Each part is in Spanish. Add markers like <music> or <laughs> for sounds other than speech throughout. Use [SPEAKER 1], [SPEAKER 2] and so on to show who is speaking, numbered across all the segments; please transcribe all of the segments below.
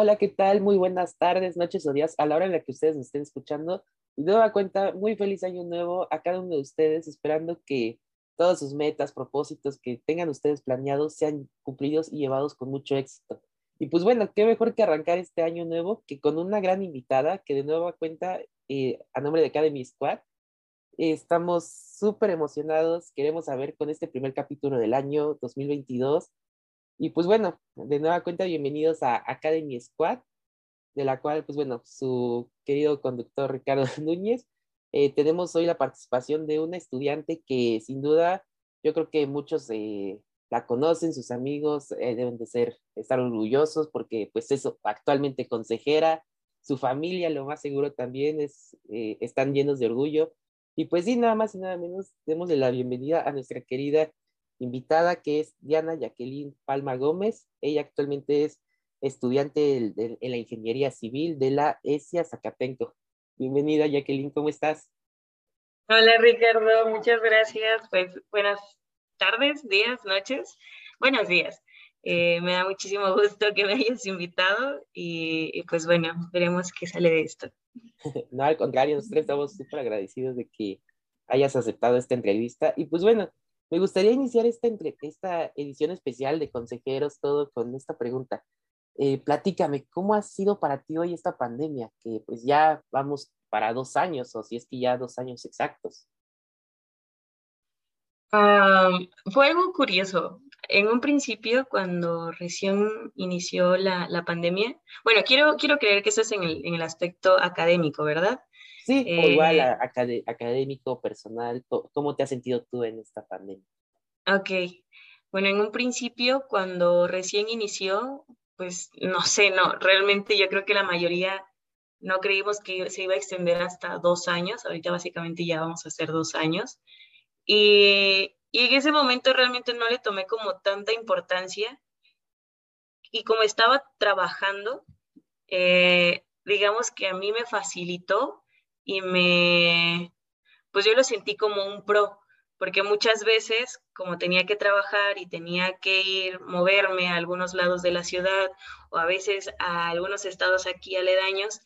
[SPEAKER 1] Hola, ¿qué tal? Muy buenas tardes, noches o días a la hora en la que ustedes me estén escuchando. De nueva cuenta, muy feliz año nuevo a cada uno de ustedes, esperando que todas sus metas, propósitos que tengan ustedes planeados sean cumplidos y llevados con mucho éxito. Y pues bueno, qué mejor que arrancar este año nuevo que con una gran invitada que de nueva cuenta, eh, a nombre de Academy Squad, estamos súper emocionados, queremos saber con este primer capítulo del año 2022 y pues bueno, de nueva cuenta, bienvenidos a Academy Squad, de la cual, pues bueno, su querido conductor Ricardo <laughs> Núñez. Eh, tenemos hoy la participación de una estudiante que sin duda yo creo que muchos eh, la conocen, sus amigos eh, deben de ser, estar orgullosos porque pues eso, actualmente consejera, su familia lo más seguro también es, están llenos de orgullo. Y pues sí, nada más y nada menos, démosle la bienvenida a nuestra querida invitada, que es Diana Jacqueline Palma Gómez. Ella actualmente es estudiante en la Ingeniería Civil de la ESIA Zacatenco. Bienvenida, Jacqueline, ¿cómo estás?
[SPEAKER 2] Hola, Ricardo, muchas gracias. Pues buenas tardes, días, noches. Buenos días. Eh, me da muchísimo <laughs> gusto que me hayas invitado y, pues bueno, veremos qué sale de esto. <laughs>
[SPEAKER 1] no, al contrario, nosotros estamos súper agradecidos de que hayas aceptado esta entrevista. Y pues bueno, me gustaría iniciar esta, esta edición especial de Consejeros, todo con esta pregunta. Eh, platícame, ¿cómo ha sido para ti hoy esta pandemia? Que pues ya vamos para dos años, o si es que ya dos años exactos.
[SPEAKER 2] fue algo curioso. En un principio, cuando recién inició la, la, pandemia, bueno, quiero, quiero creer que eso es en el, en el aspecto académico, ¿verdad?
[SPEAKER 1] Sí, igual eh, académico, personal, ¿cómo te has sentido tú en esta pandemia?
[SPEAKER 2] Ok, bueno, en un principio, cuando recién inició, pues no sé, no, realmente yo creo que la mayoría no creímos que se iba a extender hasta dos años, ahorita básicamente ya vamos a hacer dos años, y, y en ese momento realmente no le tomé como tanta importancia, y como estaba trabajando, eh, digamos que a mí me facilitó y me, pues yo lo sentí como un pro, porque muchas veces, como tenía que trabajar y tenía que ir, moverme a algunos lados de la ciudad o a veces a algunos estados aquí aledaños,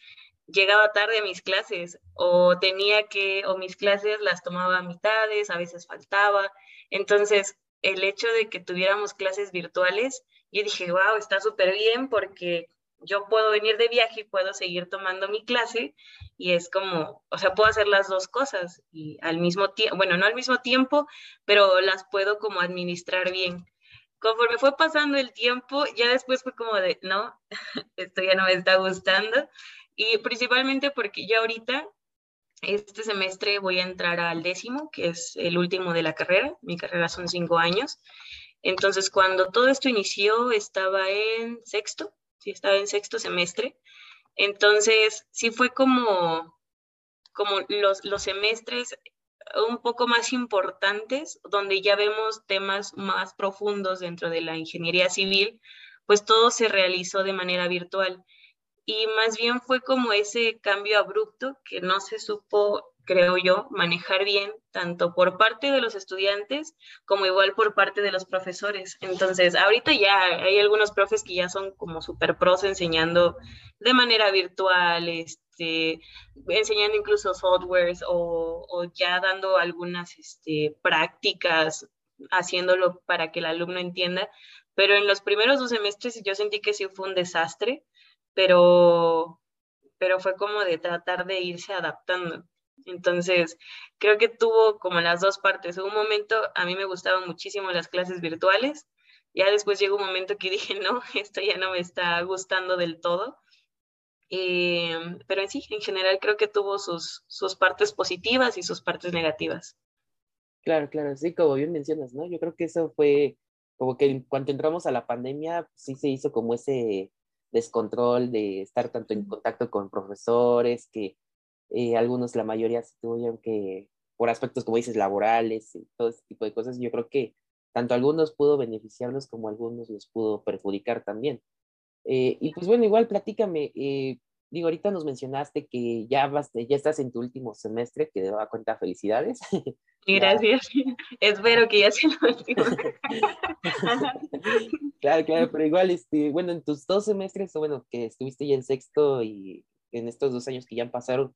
[SPEAKER 2] llegaba tarde a mis clases o tenía que, o mis clases las tomaba a mitades, a veces faltaba. Entonces, el hecho de que tuviéramos clases virtuales, yo dije, wow, está súper bien porque yo puedo venir de viaje y puedo seguir tomando mi clase y es como, o sea, puedo hacer las dos cosas y al mismo tiempo, bueno, no al mismo tiempo, pero las puedo como administrar bien. Conforme fue pasando el tiempo, ya después fue como de, no, <laughs> esto ya no me está gustando y principalmente porque ya ahorita, este semestre voy a entrar al décimo, que es el último de la carrera, mi carrera son cinco años. Entonces, cuando todo esto inició, estaba en sexto, sí estaba en sexto semestre. Entonces, sí fue como, como los, los semestres un poco más importantes, donde ya vemos temas más profundos dentro de la ingeniería civil, pues todo se realizó de manera virtual. Y más bien fue como ese cambio abrupto que no se supo creo yo, manejar bien, tanto por parte de los estudiantes como igual por parte de los profesores. Entonces, ahorita ya hay algunos profes que ya son como super pros enseñando de manera virtual, este, enseñando incluso softwares o, o ya dando algunas este, prácticas, haciéndolo para que el alumno entienda. Pero en los primeros dos semestres yo sentí que sí fue un desastre, pero, pero fue como de tratar de irse adaptando. Entonces, creo que tuvo como las dos partes. En un momento a mí me gustaban muchísimo las clases virtuales, ya después llegó un momento que <laughs> dije, no, esto ya no me está gustando del todo. Eh, pero en sí, en general creo que tuvo sus, sus partes positivas y sus partes negativas.
[SPEAKER 1] Claro, claro, sí, como bien mencionas, ¿no? Yo creo que eso fue como que cuando entramos a la pandemia, sí se hizo como ese descontrol de estar tanto en contacto con profesores, que eh, algunos, la mayoría, se tuvieron que, por aspectos, como dices, laborales y todo ese tipo de cosas, yo creo que tanto algunos pudo beneficiarlos como algunos los pudo perjudicar también. Eh, y pues bueno, igual platícame, eh, digo, ahorita nos mencionaste que ya, vas, ya estás en tu último semestre, que de cuenta felicidades. <laughs>
[SPEAKER 2] Gracias. <laughs> Espero que ya sea la última. <laughs>
[SPEAKER 1] claro, claro, pero igual, este, bueno, en tus dos semestres, bueno, que estuviste ya en sexto y en estos dos años que ya pasaron,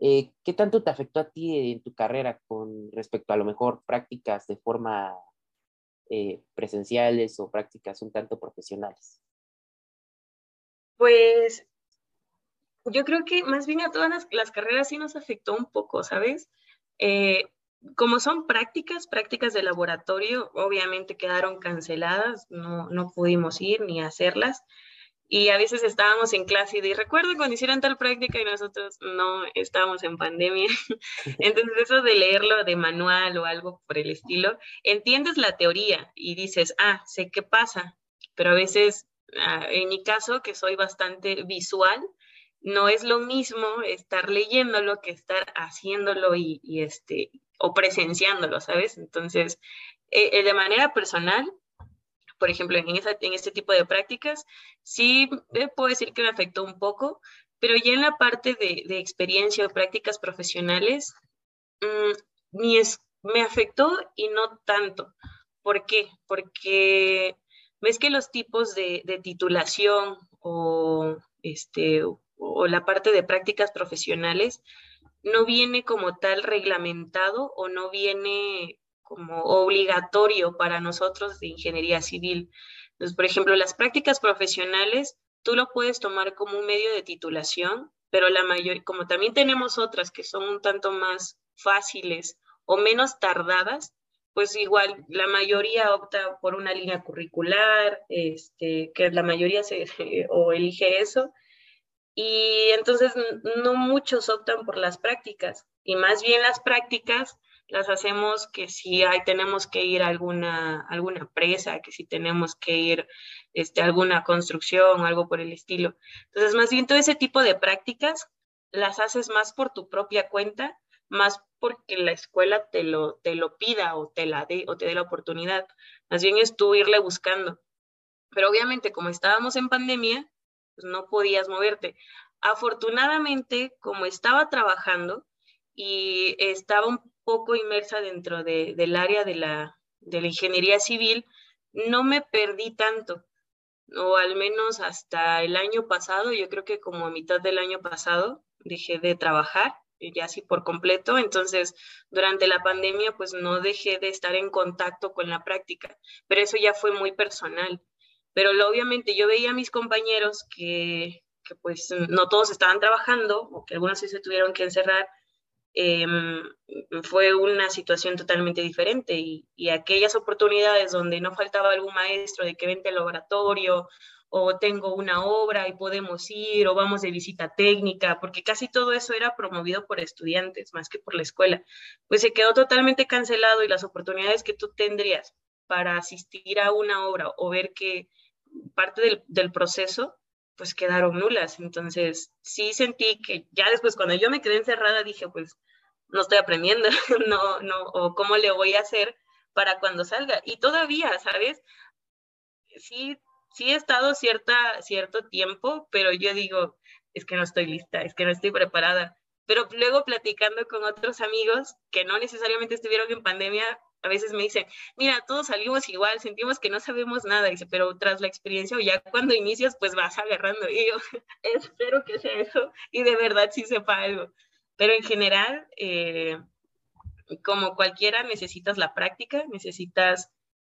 [SPEAKER 1] eh, ¿qué tanto te afectó a ti en tu carrera con respecto a lo mejor prácticas de forma eh, presenciales o prácticas un tanto profesionales?
[SPEAKER 2] Pues yo creo que más bien a todas las, carreras sí nos afectó un poco, ¿sabes? Eh, como son prácticas, prácticas de laboratorio, obviamente quedaron canceladas, no, no pudimos ir ni hacerlas. Y a veces estábamos en clase y recuerdo cuando hicieron tal práctica y nosotros no estábamos en pandemia. <laughs> Entonces eso de leerlo de manual o algo por el estilo, entiendes la teoría y dices, ah, sé qué pasa, pero a veces, ah, en mi caso, que soy bastante visual, no es lo mismo estar leyéndolo que estar haciéndolo y, este, o presenciándolo, ¿sabes? Entonces, eh, eh, de manera personal, por ejemplo, en, en este tipo de prácticas, sí puedo decir que me afectó un poco, pero ya en la parte de, experiencia o prácticas profesionales, mm, me afectó y no tanto. ¿Por qué? Porque ves que los tipos de, de titulación o este, o la parte de prácticas profesionales no viene como tal reglamentado o no viene como obligatorio para nosotros de ingeniería civil. Entonces, por ejemplo, las prácticas profesionales, tú lo puedes tomar como un medio de titulación, pero la mayor, como también tenemos otras que son un tanto más fáciles o menos tardadas, pues igual la mayoría opta por una línea curricular, este, que la mayoría se, <laughs> o elige eso, y entonces no muchos optan por las prácticas y más bien las prácticas las hacemos que si hay, tenemos que ir a alguna, alguna presa, que si tenemos que ir este, alguna construcción algo por el estilo. Entonces, más bien todo ese tipo de prácticas las haces más por tu propia cuenta, más porque la escuela te lo, te lo pida o te la dé o te dé la oportunidad. Más bien es tú irle buscando. Pero obviamente, como estábamos en pandemia, pues, no podías moverte. Afortunadamente, como estaba trabajando y estaba un poco inmersa dentro del área de la, de la ingeniería civil, no me perdí tanto, o al menos hasta el año pasado, yo creo que como a mitad del año pasado dejé de trabajar, ya así por completo, entonces durante la pandemia pues no dejé de estar en contacto con la práctica, pero eso ya fue muy personal. Pero obviamente yo veía a mis compañeros que, que, pues no todos estaban trabajando o que algunos sí se tuvieron que encerrar. Em, fue una situación totalmente diferente y, aquellas oportunidades donde no faltaba algún maestro de que vente al laboratorio o tengo una obra y podemos ir o vamos de visita técnica, porque casi todo eso era promovido por estudiantes más que por la escuela, pues se quedó totalmente cancelado y las oportunidades que tú tendrías para asistir a una obra o ver que parte del, proceso, pues quedaron nulas. Entonces, sí sentí que ya después, cuando yo me quedé encerrada, dije, pues no estoy aprendiendo, <laughs> no, no, o cómo le voy a hacer para cuando salga. Y todavía, ¿sabes? Sí, sí he estado cierta, cierto tiempo, pero yo digo, es que no estoy lista, es que no estoy preparada. Pero luego platicando con otros amigos que no necesariamente estuvieron en pandemia, a veces me dicen, mira, todos salimos igual, sentimos que no sabemos nada, dice, pero tras la experiencia o ya cuando inicias, pues vas agarrando. Y yo <laughs> espero que sea eso y de verdad sí sepa algo. Pero en general, eh, como cualquiera, necesitas la práctica, necesitas,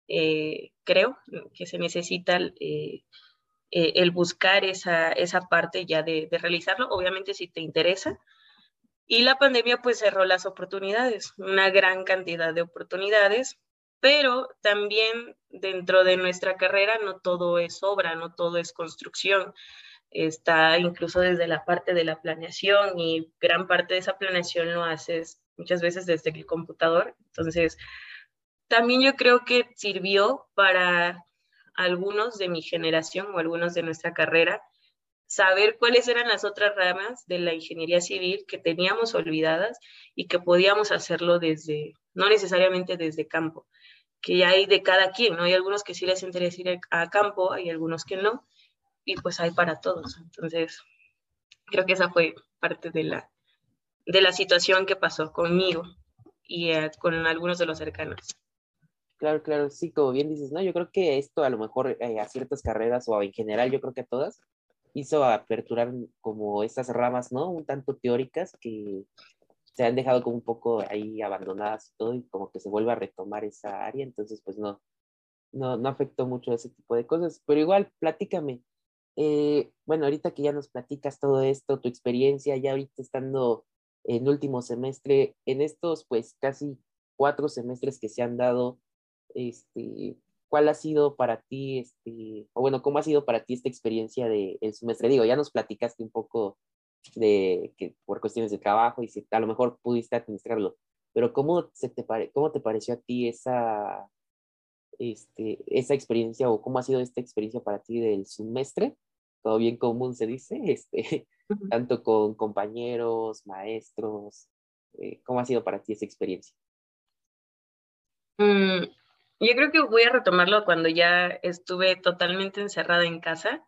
[SPEAKER 2] eh, creo que se necesita eh, el buscar esa, esa parte ya de, de realizarlo, obviamente si te interesa, y la pandemia pues cerró las oportunidades, una gran cantidad de oportunidades, pero también dentro de nuestra carrera no todo es obra, no todo es construcción. Está incluso desde la parte de la planeación y gran parte de esa planeación lo haces muchas veces desde el computador. Entonces, también yo creo que sirvió para algunos de mi generación o algunos de nuestra carrera saber cuáles eran las otras ramas de la ingeniería civil que teníamos olvidadas y que podíamos hacerlo desde, no necesariamente desde campo, que ya hay de cada quien, ¿no? Hay algunos que sí les interesa ir a campo, hay algunos que no, y pues hay para todos. Entonces, creo que esa fue parte de la, de la situación que pasó conmigo. y eh, con algunos de los cercanos.
[SPEAKER 1] Claro, claro, sí, como bien dices, ¿no? Yo creo que esto a lo mejor eh, a ciertas carreras o en general, yo creo que a todas, hizo aperturar como estas ramas, ¿no? Un tanto teóricas que se han dejado como un poco ahí abandonadas y todo y como que se vuelve a retomar esa área, entonces pues no, no, no afectó mucho ese tipo de cosas, pero igual, platícame, eh, bueno, ahorita que ya nos platicas todo esto, tu experiencia, ya ahorita estando en último semestre, en estos pues casi cuatro semestres que se han dado, este, ¿cuál ha sido para ti, este, o bueno, cómo ha sido para ti esta experiencia del el semestre? Digo, ya nos platicaste un poco de que por cuestiones de trabajo y si a lo mejor pudiste administrarlo, pero ¿cómo, se te, pare, cómo te pareció a ti esa, este, esa experiencia o cómo ha sido esta experiencia para ti del semestre? Todo bien común se dice, este, <laughs> tanto con compañeros, maestros, eh, ¿cómo ha sido para ti esa experiencia?
[SPEAKER 2] Mm, yo creo que voy a retomarlo cuando ya estuve totalmente encerrada en casa.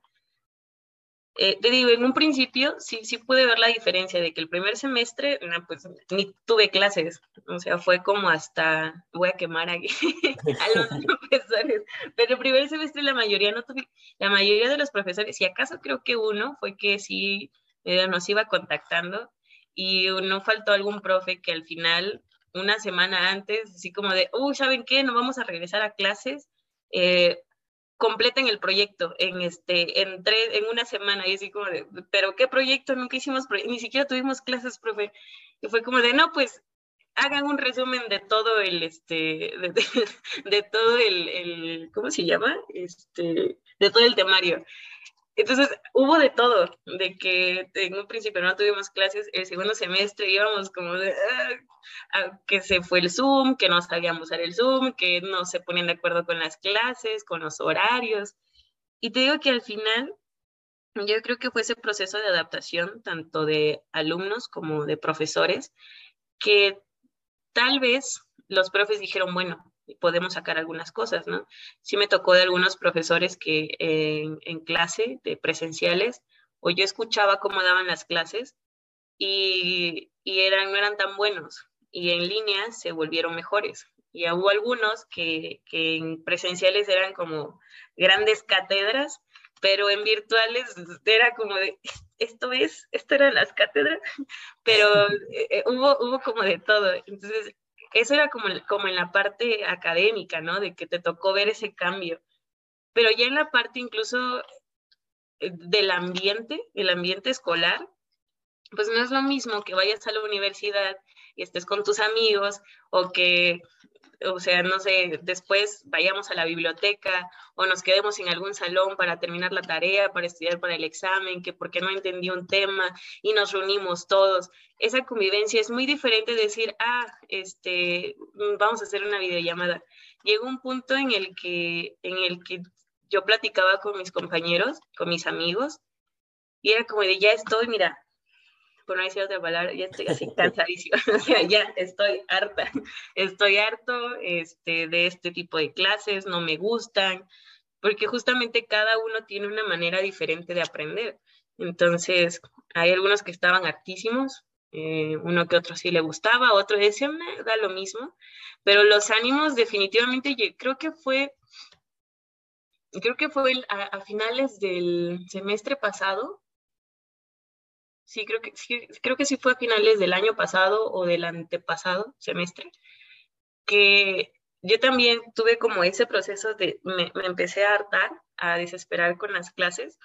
[SPEAKER 2] Eh, te digo, en un principio sí, sí pude ver la diferencia de que el primer semestre, pues ni tuve clases, o sea, fue como hasta, voy a quemar aquí <laughs> a los <laughs> profesores, pero el primer semestre la mayoría no tuve, la mayoría de los profesores, si acaso creo que uno fue que sí eh, nos iba contactando y no faltó algún profe que al final una semana antes, así como de, uy, ¿saben qué? No vamos a regresar a clases. Eh, completen el proyecto en este en tres en una semana y así como de pero qué proyecto nunca hicimos ni siquiera tuvimos clases profe y fue como de no pues hagan un resumen de todo el este de, <laughs> todo el, el, cómo se llama este de todo el temario entonces hubo de todo, de que en un principio no tuvimos clases, el segundo semestre íbamos como de ah, que se fue el Zoom, que no sabíamos usar el Zoom, que no se ponían de acuerdo con las clases, con los horarios. Y te digo que al final yo creo que fue ese proceso de adaptación, tanto de alumnos como de profesores, que tal vez los profes dijeron, bueno, podemos sacar algunas cosas, ¿no? Sí me tocó de algunos profesores que en, clase de presenciales, o yo escuchaba cómo daban las clases y, eran, no eran tan buenos, y en línea se volvieron mejores. Y hubo algunos que, que en presenciales eran como grandes cátedras, pero en virtuales era como de, esto es, esto eran las cátedras, <laughs> pero eh, eh, hubo, hubo como de todo. Entonces, eso era como, como en la parte académica, ¿no? De que te tocó ver ese cambio. Pero ya en la parte incluso eh, del ambiente, el ambiente escolar, pues no es lo mismo que vayas a la universidad y estés con tus amigos o que o sea, no sé, después vayamos a la biblioteca o nos quedemos en algún salón para terminar la tarea, para estudiar para el examen, que porque no entendí un tema y nos reunimos todos. Esa convivencia es muy diferente de decir, ah, este, vamos a hacer una videollamada. Llegó un punto en el que, en el que yo platicaba con mis compañeros, con mis amigos, y era como de, ya estoy, mira, por no decir otra palabra, ya estoy así cansadísima, <laughs> o sea, ya estoy harta, estoy harto este, de este tipo de clases, no me gustan, porque justamente cada uno tiene una manera diferente de aprender. Entonces, hay algunos que estaban hartísimos, eh, uno que otro sí le gustaba, otro decía, da lo mismo, pero los ánimos definitivamente, yo creo que fue, creo que fue a finales del semestre pasado, sí, creo que sí, creo que sí fue a finales del año pasado o del antepasado semestre, que yo también tuve como ese proceso de, me, empecé a hartar, a desesperar con las clases.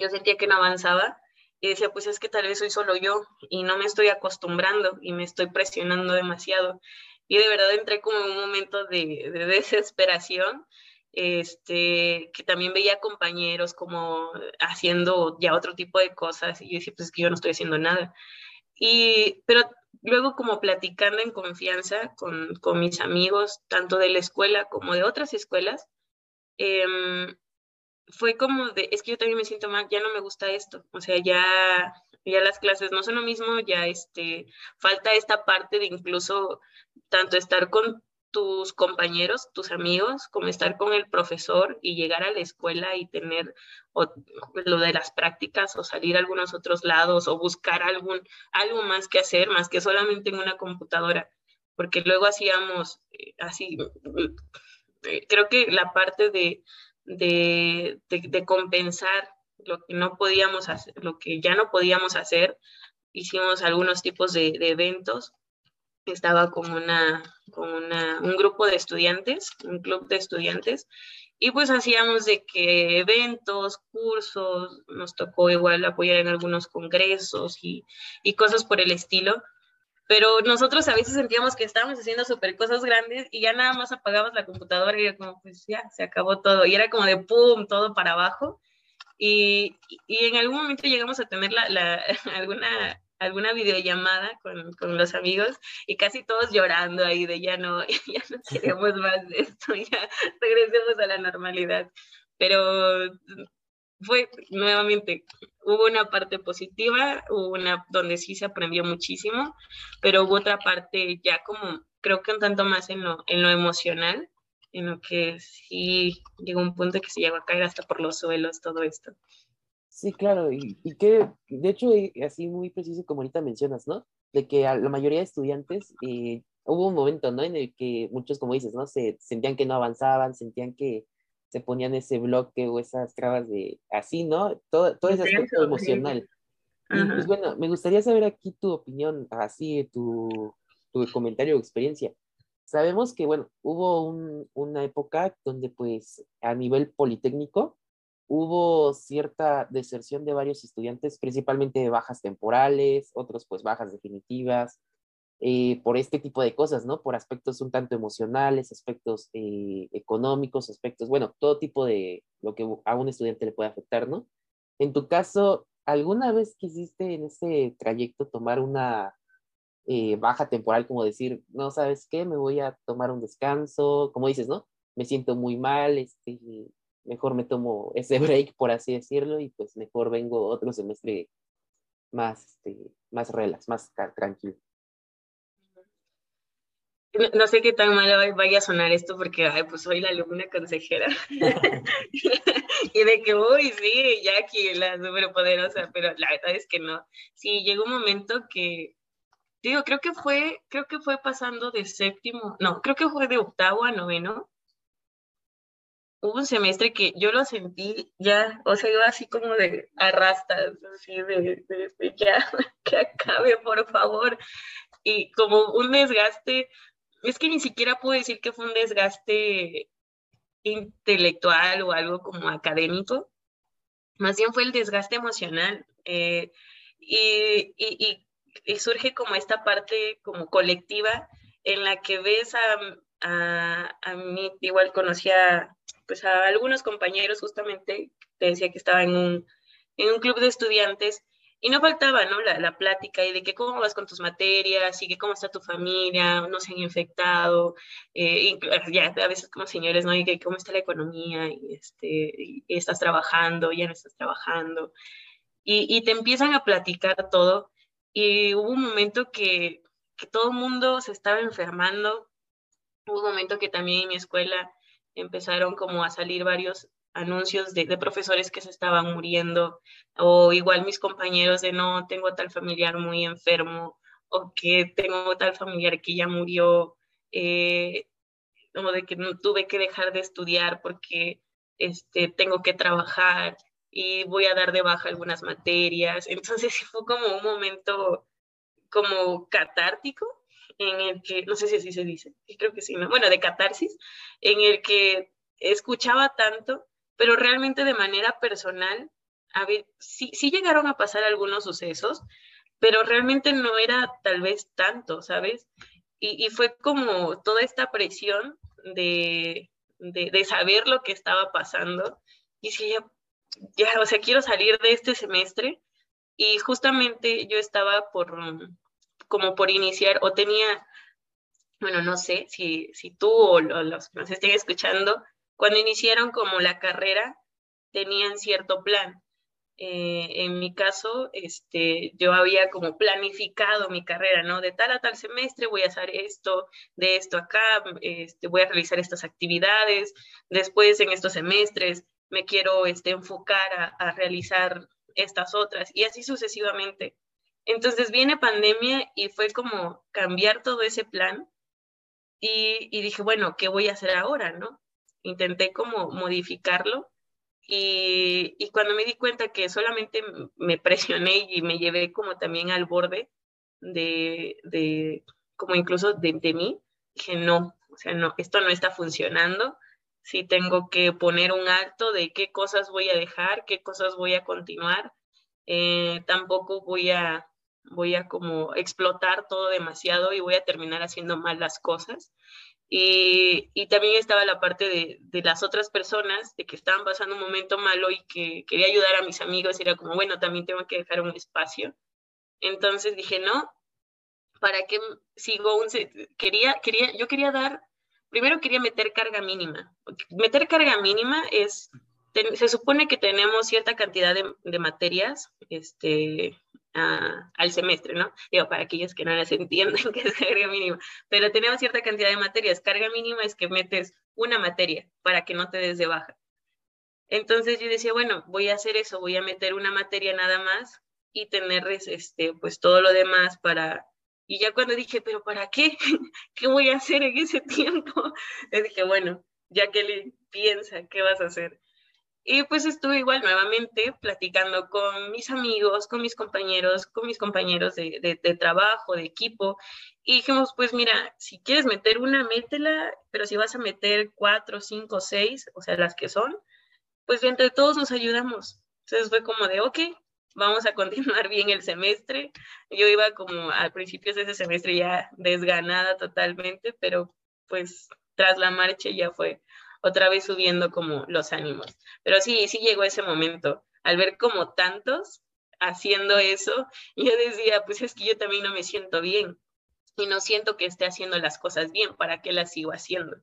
[SPEAKER 2] Yo sentía que no avanzaba y decía, pues es que tal vez soy solo yo y no me estoy acostumbrando y me estoy presionando demasiado. Y de verdad entré como en un momento de, de desesperación este, que también veía compañeros como haciendo ya otro tipo de cosas y yo decía, pues es que yo no estoy haciendo nada. Y, pero luego como platicando en confianza con, con mis amigos, tanto de la escuela como de otras escuelas, em, fue como de, es que yo también me siento mal, ya no me gusta esto, o sea, ya, ya las clases no son lo mismo, ya este, falta esta parte de incluso tanto estar con tus compañeros, tus amigos, como estar con el profesor y llegar a la escuela y tener lo de las prácticas o salir a algunos otros lados o buscar algún, algo más que hacer, más que solamente en una computadora. porque luego hacíamos eh, así, eh, creo que la parte de, de, compensar lo que no podíamos hacer, lo que ya no podíamos hacer, hicimos algunos tipos de eventos estaba con, una, con una, un grupo de estudiantes, un club de estudiantes, y pues hacíamos de que eventos, cursos, nos tocó igual apoyar en algunos congresos y, y cosas por el estilo. Pero nosotros a veces sentíamos que estábamos haciendo súper cosas grandes y ya nada más apagabas la computadora y era como, pues ya, se acabó todo. Y era como de pum, todo para abajo. Y, y en algún momento llegamos a tener la, la, <laughs> alguna alguna videollamada con, con, los amigos y casi todos llorando ahí de ya no, <laughs> ya no queremos más de esto, <laughs> ya regresemos a la normalidad. Pero fue nuevamente, hubo una parte positiva, hubo una donde sí se aprendió muchísimo, pero hubo otra parte ya como, creo que un tanto más en lo, en lo emocional, en lo que sí llegó un punto que se llegó a caer hasta por los suelos todo esto.
[SPEAKER 1] Sí, claro, y, que de hecho, así muy preciso como ahorita mencionas, ¿no? De que a la mayoría de estudiantes eh, hubo un momento, ¿no? En el que muchos, como dices, ¿no? Se sentían que no avanzaban, sentían que se ponían ese bloque o esas trabas de así, ¿no? Todo, todo ese aspecto emocional. Y pues bueno, me gustaría saber aquí tu opinión, así, tu, tu comentario o experiencia. Sabemos que, bueno, hubo un, una época donde pues a nivel politécnico, hubo cierta deserción de varios estudiantes, principalmente de bajas temporales, otros pues bajas definitivas, eh, por este tipo de cosas, ¿no? Por aspectos un tanto emocionales, aspectos eh, económicos, aspectos, bueno, todo tipo de lo que a un estudiante le puede afectar, ¿no? En tu caso, ¿alguna vez quisiste en ese trayecto tomar una eh, baja temporal, como decir, no sabes qué, me voy a tomar un descanso, como dices, ¿no? Me siento muy mal, este, mejor me tomo ese <laughs> break, por así decirlo, y pues mejor vengo otro semestre más, este, más relax, más tranquilo.
[SPEAKER 2] No, sé qué tan mal vaya a sonar esto porque, ay, pues soy la alumna consejera. <laughs> <laughs> y de que, uy, sí, Jackie, la superpoderosa, pero la verdad es que no. Sí, llegó un momento que, digo, creo que fue, creo que fue pasando de séptimo, no, creo que fue de octavo a noveno, hubo un semestre que yo lo sentí ya, o sea, iba así como de arrastras, así de, ya, <laughs> que acabe, por favor. Y como un desgaste, es que ni siquiera puedo decir que fue un desgaste intelectual o algo como académico, más bien fue el desgaste emocional. Eh, y, y, y, surge como esta parte como colectiva en la que ves a, a, a mí, igual conocía pues a algunos compañeros justamente, te decía que estaba en un, en un club de estudiantes y no faltaba, ¿no? La, la, plática y de que cómo vas con tus materias y que cómo está tu familia, no se han infectado, eh, ya a veces como señores, ¿no? Y que cómo está la economía y, este, y estás trabajando, ya no estás trabajando. Y, y, te empiezan a platicar todo. Y hubo un momento que, que todo el mundo se estaba enfermando. Hubo un momento que también en mi escuela empezaron como a salir varios anuncios de, profesores que se estaban muriendo, o igual mis compañeros de no, tengo tal familiar muy enfermo, o que tengo tal familiar que ya murió, eh, de que tuve que dejar de estudiar porque este, tengo que trabajar y voy a dar de baja algunas materias. <laughs> Entonces fue como un momento como catártico en el que, no sé si así se dice, creo que sí, ¿no? bueno, de catarsis, en el que escuchaba tanto, pero realmente de manera personal, a ver, sí, sí llegaron a pasar algunos sucesos, pero realmente no era tal vez tanto, ¿sabes? Y, y fue como toda esta presión de, de, saber lo que estaba pasando. Y si ya, ya, o sea, quiero salir de este semestre. Y justamente yo estaba por, como por iniciar o tenía, bueno, no sé si, si tú o los que nos estén escuchando, cuando iniciaron como la carrera, tenían cierto plan. Eh, en mi caso, este, yo había como planificado mi carrera, ¿no? De tal a tal semestre voy a hacer esto, de esto acá, este, voy a realizar estas actividades, después en estos semestres me quiero este, enfocar a, a realizar estas otras y así sucesivamente. Entonces viene pandemia y fue como cambiar todo ese plan y, dije, bueno, ¿qué voy a hacer ahora, no? Intenté como modificarlo y, cuando me di cuenta que solamente me presioné y me llevé como también al borde de, de como incluso de, mí, dije, no, o sea, no, esto no está funcionando. Sí tengo que poner un alto de qué cosas voy a dejar, qué cosas voy a continuar. Eh, tampoco voy a, voy a como explotar todo demasiado y voy a terminar haciendo mal las cosas. Y, y, también estaba la parte de, de, las otras personas, de que estaban pasando un momento malo y que quería ayudar a mis amigos, era como, bueno, también tengo que dejar un espacio. Entonces dije, no, ¿para qué sigo un... Quería, quería, yo quería dar, primero quería meter carga mínima. Meter carga mínima es, se supone que tenemos cierta cantidad de, de materias, este, al semestre, ¿no? Digo, para aquellos que no las <laughs> entienden, que es carga mínima, pero tenemos cierta cantidad de materias. Carga mínima es que metes una materia para que no te des de baja. Entonces yo decía, bueno, voy a hacer eso, voy a meter una materia nada más y tener este, pues todo lo demás para... Y ya cuando dije, pero ¿para qué? <laughs> ¿Qué voy a hacer en ese tiempo? <laughs> Le dije, bueno, ya que le piensa, ¿qué vas a hacer? Y pues estuve igual nuevamente platicando con mis amigos, con mis compañeros, con mis compañeros de, de, de, trabajo, de equipo. Y dijimos, pues mira, si quieres meter una, métela, pero si vas a meter cuatro, cinco, seis, o sea, las que son, pues entre todos nos ayudamos. Entonces fue como de, ok, vamos a continuar bien el semestre. Yo iba como al principio de ese semestre ya desganada totalmente, pero pues tras la marcha ya fue otra vez subiendo como los ánimos. Pero sí, sí llegó ese momento, al ver como tantos haciendo eso, <laughs> yo decía, pues es que yo también no me siento bien y no siento que esté haciendo las cosas bien, ¿para qué las sigo haciendo?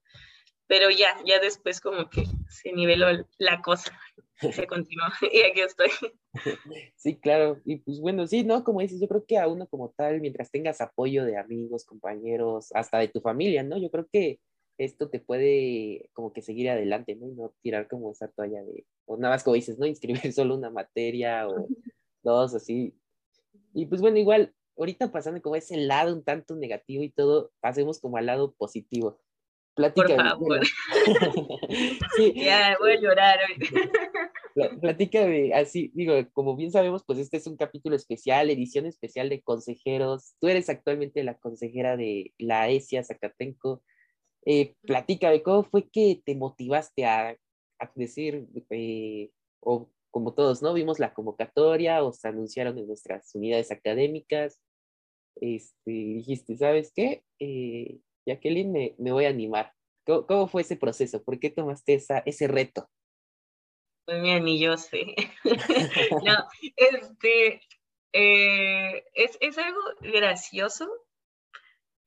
[SPEAKER 2] Pero ya, ya después como que se niveló la cosa, <laughs> se continuó <laughs> y aquí estoy.
[SPEAKER 1] Sí, claro, y pues bueno, sí, ¿no? Como dices, yo creo que a uno como tal, mientras tengas apoyo de amigos, compañeros, hasta de tu familia, ¿no? Yo creo que esto te puede como que seguir adelante, ¿no? Y no tirar como esa toalla de, o nada más como dices, ¿no? Inscribir <laughs> solo una materia o dos, así. Y pues bueno, igual, ahorita pasando como ese lado un tanto negativo y todo, pasemos como al lado positivo.
[SPEAKER 2] Platícame. Por favor. <laughs> sí. Ya, voy a llorar hoy.
[SPEAKER 1] Platícame, así, digo, como bien sabemos, pues este es un capítulo especial, edición especial de consejeros. Tú eres actualmente la consejera de la ESIA Zacatenco. Eh, platícame, ¿cómo fue que te motivaste a, a decir, eh, o como todos, ¿no? Vimos la convocatoria, o se anunciaron en nuestras unidades académicas, este, dijiste, ¿sabes qué? Eh, Jacqueline, me, me, voy a animar. ¿Cómo, ¿Cómo, fue ese proceso? ¿Por qué tomaste esa, ese reto?
[SPEAKER 2] Pues mira, ni yo sé. <laughs> <laughs> no, este, eh, es, es algo gracioso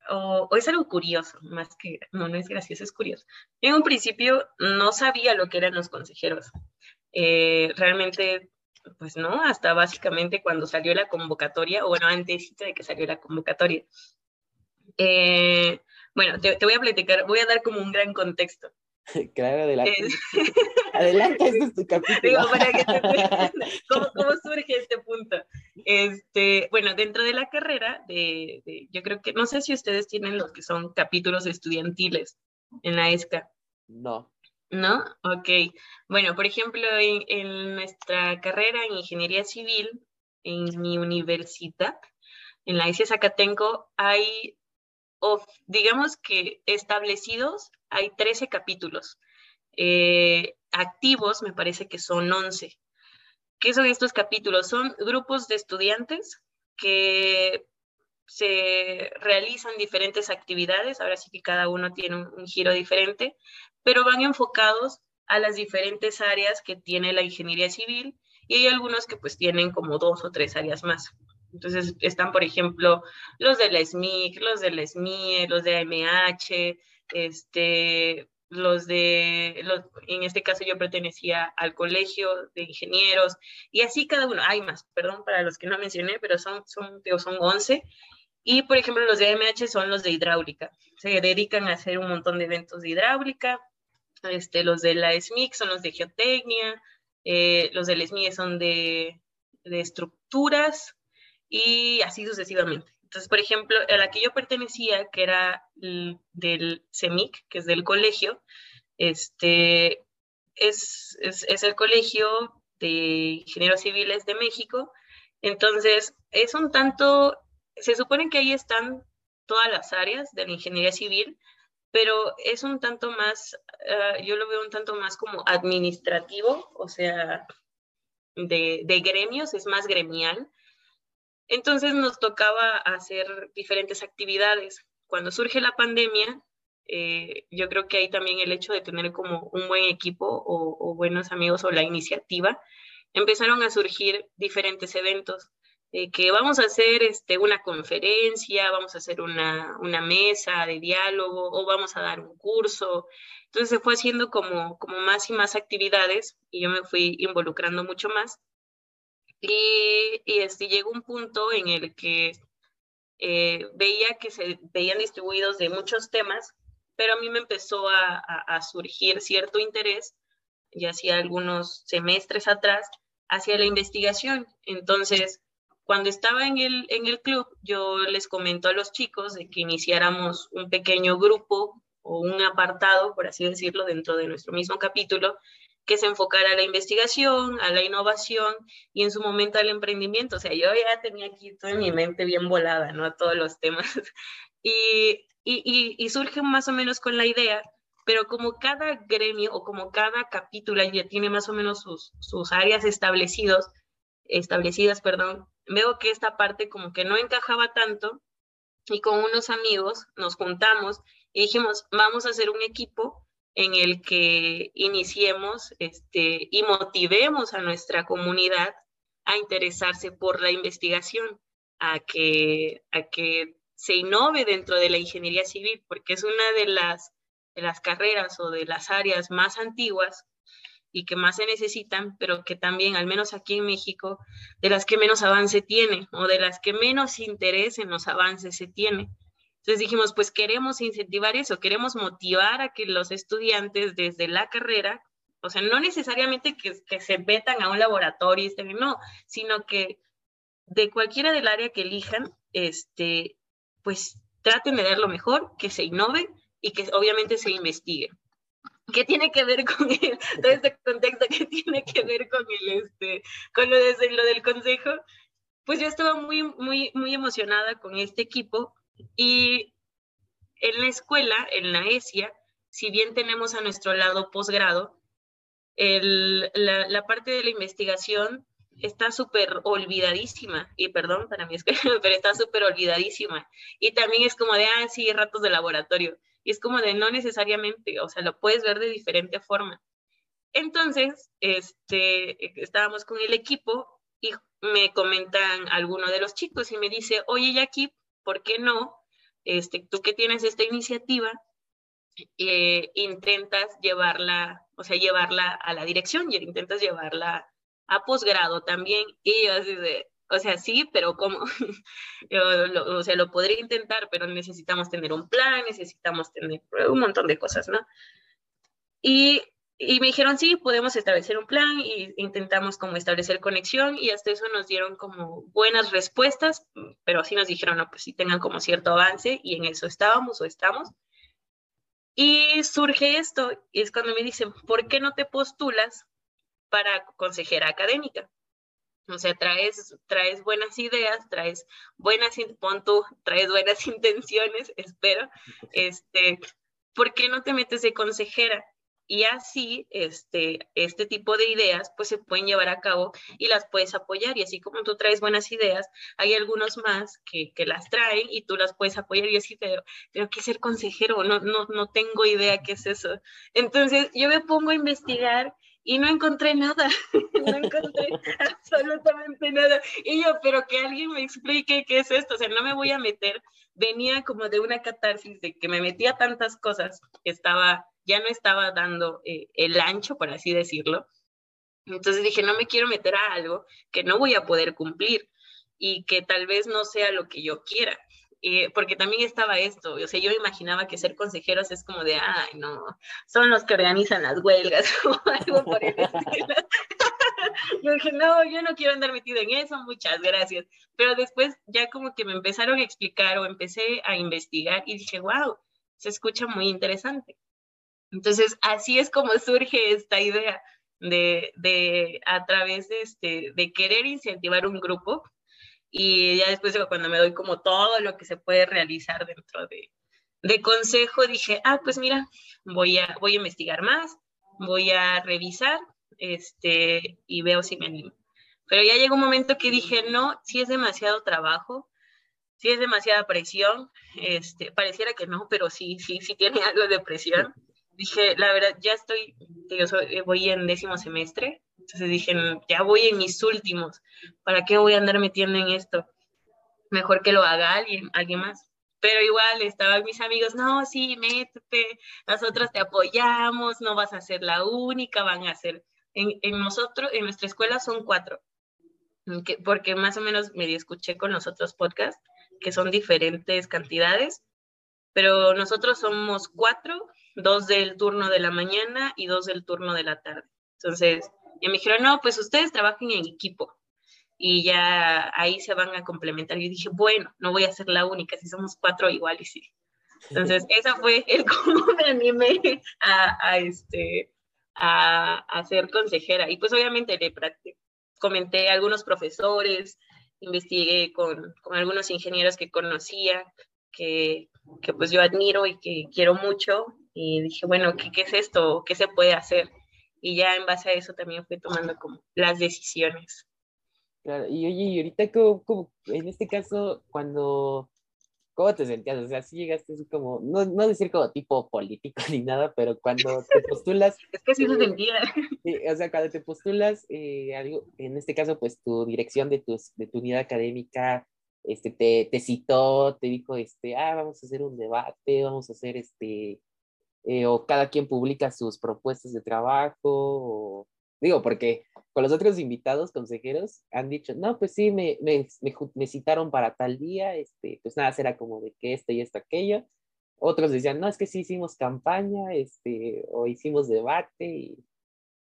[SPEAKER 2] o, es algo curioso, más que, no, no es gracioso, es curioso. Yo en un principio no sabía lo que eran los consejeros. Eh, realmente, pues no, hasta básicamente cuando salió la convocatoria, o bueno, antes de que salió la convocatoria. Eh, bueno, te, te, voy a platicar, voy a dar como un gran contexto. <laughs>
[SPEAKER 1] Claro, adelante. <laughs> adelante, este es tu <laughs> capítulo. Digo, para que te
[SPEAKER 2] ¿cómo, ¿cómo, surge este punto. Este, bueno, dentro de la carrera, de, de, yo creo que, no sé si ustedes tienen los que son capítulos estudiantiles en la ESCA.
[SPEAKER 1] No.
[SPEAKER 2] ¿No? Ok. Bueno, por ejemplo, en, en nuestra carrera en Ingeniería Civil, en mi universidad, en la ESIA Zacatenco, hay digamos que establecidos hay 13 capítulos. Eh, activos me parece que son 11. ¿Qué son estos capítulos? Son grupos de estudiantes que se realizan diferentes actividades, ahora sí que cada uno tiene un, un giro diferente, pero van enfocados a las diferentes áreas que tiene la ingeniería civil y hay algunos que pues tienen como dos o tres áreas más. Entonces están, por ejemplo, los de la SMIC, los de la SMIE, los de AMH, este, los de, los, en este caso yo pertenecía al colegio de ingenieros, y así cada uno, hay más, perdón para los que no mencioné, pero son, son, digo, son 11. Y, por ejemplo, los de AMH son los de hidráulica. Se dedican a hacer un montón de eventos de hidráulica. Este, los de la SMIC son los de geotecnia. Eh, los de la SMIE son de, de estructuras y así sucesivamente. Entonces, por ejemplo, a la que yo pertenecía, que era del CEMIC, que es del colegio, este, es, es, el colegio de ingenieros civiles de México. Entonces, es un tanto, se supone que ahí están todas las áreas de la ingeniería civil, pero es un tanto más, uh, yo lo veo un tanto más como administrativo, o sea, de, de, gremios, es más gremial. Entonces nos tocaba hacer diferentes actividades. Cuando surge la pandemia, eh, yo creo que ahí también el hecho de tener como un buen equipo o, buenos amigos o la iniciativa, empezaron a surgir diferentes eventos que vamos a hacer este, una conferencia, vamos a hacer una, mesa de diálogo o vamos a dar un curso. Entonces se fue haciendo como más y más actividades y yo me fui involucrando mucho más. Y, y este, llegó un punto en el que eh, veía que se veían distribuidos de muchos temas, pero a mí me empezó a, a, a surgir cierto interés, ya hacía algunos semestres atrás, hacia la investigación. Entonces, cuando estaba en el, en el club, yo les comento a los chicos de que iniciáramos un pequeño grupo o un apartado, por así decirlo, dentro de nuestro mismo capítulo, que se enfocara a la investigación, a la innovación y en su momento al emprendimiento. O sea, yo ya tenía aquí toda mi mente bien volada, ¿no? A todos los temas. <laughs> Y, y, y, surge más o menos con la idea, pero como cada gremio o como cada capítulo ya tiene más o menos sus, sus áreas establecidos, establecidas, perdón, veo que esta parte como que no encajaba tanto y con unos amigos nos juntamos y dijimos, vamos a hacer un equipo en el que iniciemos este, y motivemos a nuestra comunidad a interesarse por la investigación, a que, a que se innove dentro de la ingeniería civil, porque es una de las, de las carreras o de las áreas más antiguas y que más se necesitan, pero que también, al menos aquí en México, de las que menos avance tiene o de las que menos interés en los avances se tiene. Entonces dijimos, pues queremos incentivar eso, queremos motivar a que los estudiantes desde la carrera, o sea, no necesariamente que, que se metan a un laboratorio, este, no, sino que de cualquiera del área que elijan, este, pues traten de dar lo mejor, que se innove y que obviamente se investigue. ¿Qué tiene que ver con el, todo este contexto? ¿Qué tiene que ver con el, este, con lo, de, lo del consejo? Pues yo estaba muy, muy, muy emocionada con este equipo y en la escuela, en la ESIA, si bien tenemos a nuestro lado posgrado, la, la, parte de la investigación está súper olvidadísima, y perdón para mí es que, <laughs> pero está súper olvidadísima. Y también es como de, ah, sí, ratos de laboratorio. Y es como de no necesariamente, o sea, lo puedes ver de diferente forma. Entonces, este, estábamos con el equipo y me comentan algunos de los chicos y me dice, oye Jackie, ¿por qué no? Este, tú que tienes esta iniciativa, eh, intentas llevarla, o sea, llevarla a la dirección y intentas llevarla a posgrado también. Y yo así de, o sea, sí, pero ¿cómo? <laughs> o sea, lo podría intentar, pero necesitamos tener un plan, necesitamos tener un montón de cosas, ¿no? Y, y me dijeron, sí, podemos establecer un plan y intentamos como establecer conexión y hasta eso nos dieron como buenas respuestas, pero así nos dijeron, no, pues sí tengan como cierto avance y en eso estábamos o estamos. Y surge esto, y es cuando me dicen, ¿por qué no te postulas para consejera académica? O sea, traes, traes buenas ideas, traes buenas, pon tú, traes buenas <laughs> intenciones, espero. Este, ¿por qué no te metes de consejera? Y así, este, este tipo de ideas, pues se pueden llevar a cabo y las puedes apoyar. Y así como tú traes buenas ideas, hay algunos más que, que las traen y tú las puedes apoyar. Y así, pero tengo que ser consejero, no, no, no tengo idea qué es eso. Entonces, yo me pongo a investigar y no encontré nada, <laughs> no encontré absolutamente nada. Y yo, pero que alguien me explique qué es esto, o sea, no me voy a meter. Venía como de una catarsis de que me metía tantas cosas, estaba, ya no estaba dando eh, el ancho, por así decirlo. Entonces dije, no me quiero meter a algo que no voy a poder cumplir y que tal vez no sea lo que yo quiera. Eh, porque también estaba esto, o sea, yo imaginaba que ser consejeros es como de, ay, no, son los que organizan las huelgas <laughs> o algo por el estilo. <laughs> yo dije, no, yo no quiero andar metido en eso, muchas gracias. Pero después ya como que me empezaron a explicar o empecé a investigar y dije, wow, se escucha muy interesante. Entonces, así es como surge esta idea de, de a través de, este, de querer incentivar un grupo y ya después de cuando me doy como todo lo que se puede realizar dentro de, de consejo, dije, ah, pues mira, voy a, voy a investigar más, voy a revisar este, y veo si me animo. Pero ya llegó un momento que dije, no, si es demasiado trabajo, si es demasiada presión, este, pareciera que no, pero sí, sí, sí tiene algo de presión. Dije, la verdad, ya estoy, yo voy en décimo semestre, entonces dije, ya voy en mis últimos, ¿para qué voy a andar metiendo en esto? Mejor que lo haga alguien, alguien más. Pero igual estaban mis amigos, no, sí, métete, nosotros te apoyamos, no vas a ser la única, van a ser, en, en nosotros, en nuestra escuela son cuatro, porque más o menos medio escuché con los otros podcasts, que son diferentes cantidades, pero nosotros somos cuatro, dos del turno de la mañana y dos del turno de la tarde. Entonces, y me dijeron, no, pues ustedes trabajen en equipo y ya ahí se van a complementar. Y dije, bueno, no voy a ser la única, si somos cuatro igual y sí. Entonces, <laughs> esa fue el cómo me animé a, este, a, ser consejera. Y pues obviamente le comenté a algunos profesores, investigué con, con algunos ingenieros que conocía, que, que, pues yo admiro y que quiero mucho. Y dije, bueno, ¿qué, ¿qué es esto? ¿Qué se puede hacer? Y ya en base a eso también fui tomando como las decisiones.
[SPEAKER 1] Claro, y oye, y ahorita como, en este caso, cuando, ¿cómo te sentías? O sea, si llegaste así como, no, no decir como tipo político <laughs> ni nada, pero cuando te postulas... <laughs>
[SPEAKER 2] es que sí se sentía. <laughs>
[SPEAKER 1] o sea, cuando te postulas, eh, algo, en este caso, pues tu dirección de, tus, de tu unidad académica, este, te, te citó, te dijo, este, ah, vamos a hacer un debate, vamos a hacer este, eh, o cada quien publica sus propuestas de trabajo, digo, porque con los otros invitados, consejeros, han dicho, no, pues sí, me, me, me, citaron para tal día, este, pues nada, será como de que este y esto, aquello. Otros decían, no, es que sí hicimos campaña, este, o hicimos debate,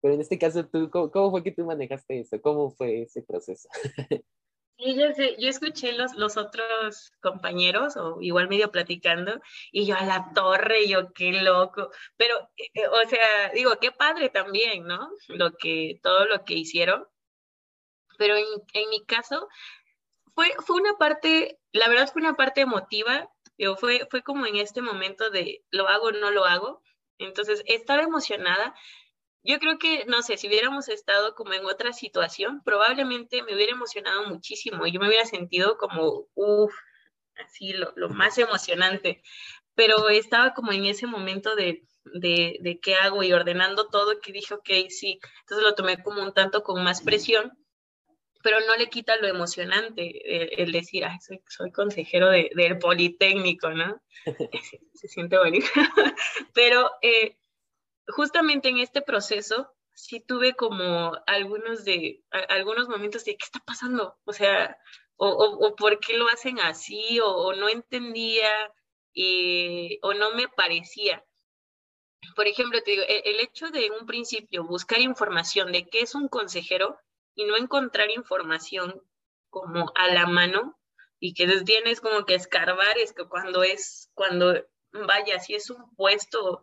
[SPEAKER 1] pero en este caso, ¿tú, cómo, cómo fue que tú manejaste eso? ¿Cómo fue ese proceso? <laughs>
[SPEAKER 2] Sí, yo, sé, yo escuché los, los otros compañeros, o igual medio platicando, y yo a la torre, yo qué loco, pero, eh, eh, o sea, digo, qué padre también, ¿no? Lo que, todo lo que hicieron, pero en, en mi caso, fue, fue una parte, la verdad fue una parte emotiva, digo, fue, fue como en este momento de lo hago no lo hago, entonces estaba emocionada, yo creo que, no sé, si hubiéramos estado como en otra situación, probablemente me hubiera emocionado muchísimo. Yo me hubiera sentido como, uff, así lo, lo, más emocionante. Pero estaba como en ese momento de, de, de, qué hago y ordenando todo que dije, ok, sí. Entonces lo tomé como un tanto con más presión, pero no le quita lo emocionante el, decir, Ay, soy, soy consejero de, del Politécnico, ¿no? se, <laughs> <laughs> se siente bonito. <laughs> pero... Eh, justamente en este proceso sí tuve como algunos de algunos momentos de qué está pasando, o sea, o, o, por qué lo hacen así, o, no entendía, y, o no me parecía. Por ejemplo, te digo, el, el hecho de un principio buscar información de qué es un consejero y no encontrar información como a la mano y que tienes como que escarbar, es que cuando es, cuando vaya, si es un puesto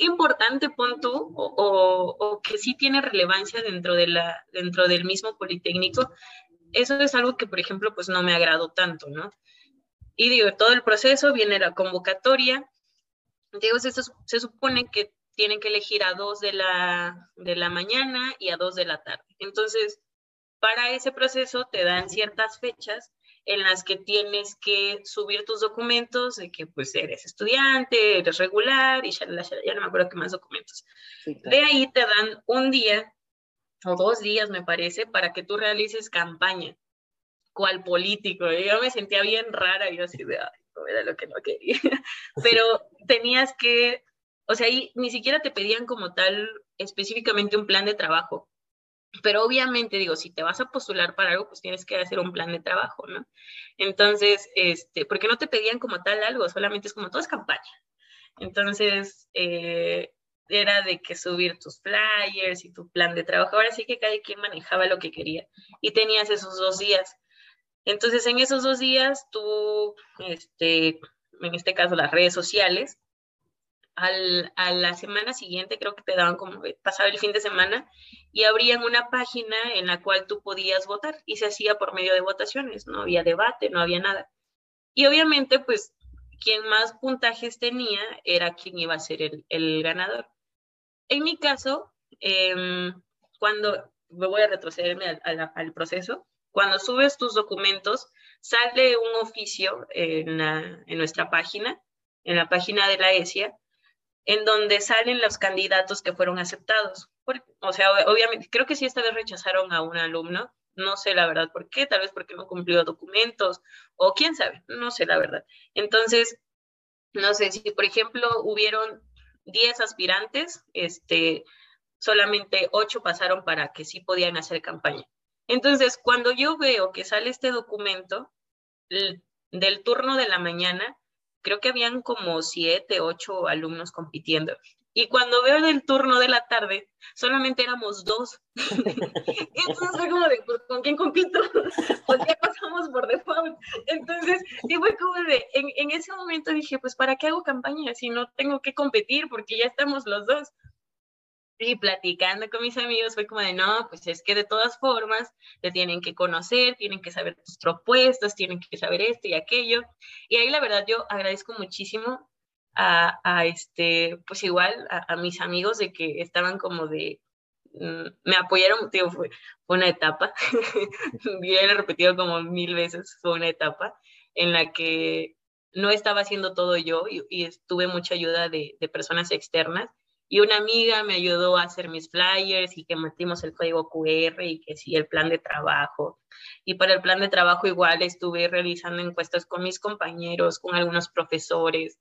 [SPEAKER 2] importante, punto o, o, que sí tiene relevancia dentro, de la, dentro del mismo Politécnico, eso es algo que, por ejemplo, pues no me agradó tanto, ¿no? Y digo, todo el proceso viene la convocatoria, digo, se, se supone que tienen que elegir a dos de la, de la mañana y a dos de la tarde. Entonces, para ese proceso te dan ciertas fechas en las que tienes que subir tus documentos de que pues eres estudiante, eres regular y ya, ya no me acuerdo qué más documentos. De ahí te dan un día o dos días, me parece, para que tú realices campaña, cual político. Yo me sentía bien rara, yo así de, ay, no era lo que no quería. <laughs> Pero tenías que, o sea, ahí ni siquiera te pedían como tal específicamente un plan de trabajo pero obviamente, digo, si te vas a postular para algo, pues tienes que hacer un plan de trabajo, ¿no? Entonces, este, porque no te pedían como tal algo, solamente es como todo es campaña. Entonces, eh, era de que subir tus flyers y tu plan de trabajo. Ahora sí que cada quien manejaba lo que quería y tenías esos dos días. Entonces, en esos dos días, tú, este, en este caso, las redes sociales, al, a la semana siguiente creo que te daban como pasaba el fin de semana y abrían una página en la cual tú podías votar y se hacía por medio de votaciones, no había debate, no había nada. Y obviamente, pues, quien más puntajes tenía era quien iba a ser el, el ganador. En mi caso, eh, cuando me voy a retrocederme al, al, proceso, cuando subes tus documentos, sale un oficio en, en, nuestra página, en la página de la ESIA, en donde salen los candidatos que fueron aceptados. o sea, obviamente, creo que sí esta vez rechazaron a un alumno, no sé la verdad por qué, tal vez porque no cumplió documentos o quién sabe, no sé la verdad. Entonces, no sé si, por ejemplo, hubieron 10 aspirantes, este, solamente 8 pasaron para que sí podían hacer campaña. Entonces, cuando yo veo que sale este documento del turno de la mañana, creo que habían como 7, 8 alumnos compitiendo. Y cuando veo el turno de la tarde, solamente éramos dos. <laughs> Entonces fue como de, pues, ¿con quién compito? <laughs> pues ya pasamos por default. Entonces, y fue como de, en, en ese momento dije, pues ¿para qué hago campaña si no tengo que competir? Porque ya estamos los dos. Y platicando con mis amigos fue como de, no, pues es que de todas formas te tienen que conocer, tienen que saber tus propuestas, tienen que saber esto y aquello. Y ahí la verdad yo agradezco muchísimo a, este, pues igual a, mis amigos de que estaban como de, mm, me apoyaron, tío, fue, una etapa, <laughs> ya lo he repetido como mil veces, fue una etapa en la que no estaba haciendo todo yo y, y tuve mucha ayuda de, de, personas externas. Y una amiga me ayudó a hacer mis flyers y que metimos el código QR y que sí, el plan de trabajo. Y para el plan de trabajo igual estuve realizando encuestas con mis compañeros, con algunos profesores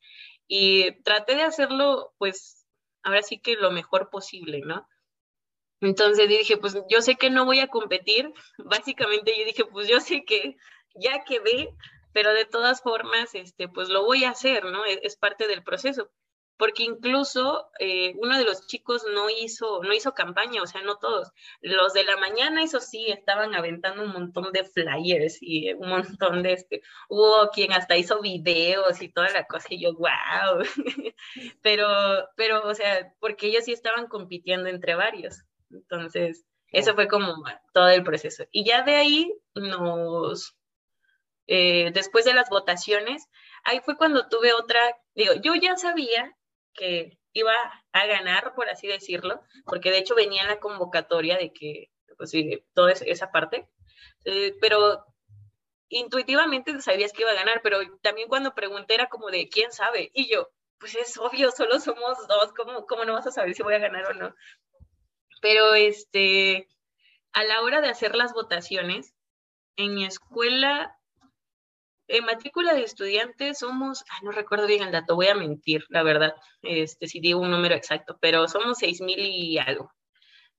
[SPEAKER 2] y traté de hacerlo, pues, ahora sí que lo mejor posible, ¿no? Entonces dije, pues yo sé que no voy a competir, <laughs> básicamente yo dije, pues yo sé que ya quedé, pero de todas formas, este, pues lo voy a hacer, ¿no? Es, es parte del proceso porque incluso eh, uno de los chicos no hizo, no hizo campaña, o sea, no todos. Los de la mañana, eso sí, estaban aventando un montón de flyers y un montón de, este, hubo quien hasta hizo videos y toda la cosa, y yo, wow. <laughs> pero, pero, o sea, porque ellos sí estaban compitiendo entre varios. Entonces, eso fue como todo el proceso. Y ya de ahí nos, eh, después de las votaciones, ahí fue cuando tuve otra, digo, yo ya sabía que iba a ganar, por así decirlo, porque de hecho venía en la convocatoria de que, pues sí, toda esa parte, eh, pero intuitivamente sabías que iba a ganar, pero también cuando pregunté era como de, ¿quién sabe? Y yo, pues es obvio, solo somos dos, ¿cómo, cómo no vas a saber si voy a ganar o no? Pero este, a la hora de hacer las votaciones, en mi escuela en matrícula de estudiantes somos, no recuerdo bien el dato, voy a mentir, la verdad, este, si digo un número exacto, pero somos seis mil y algo.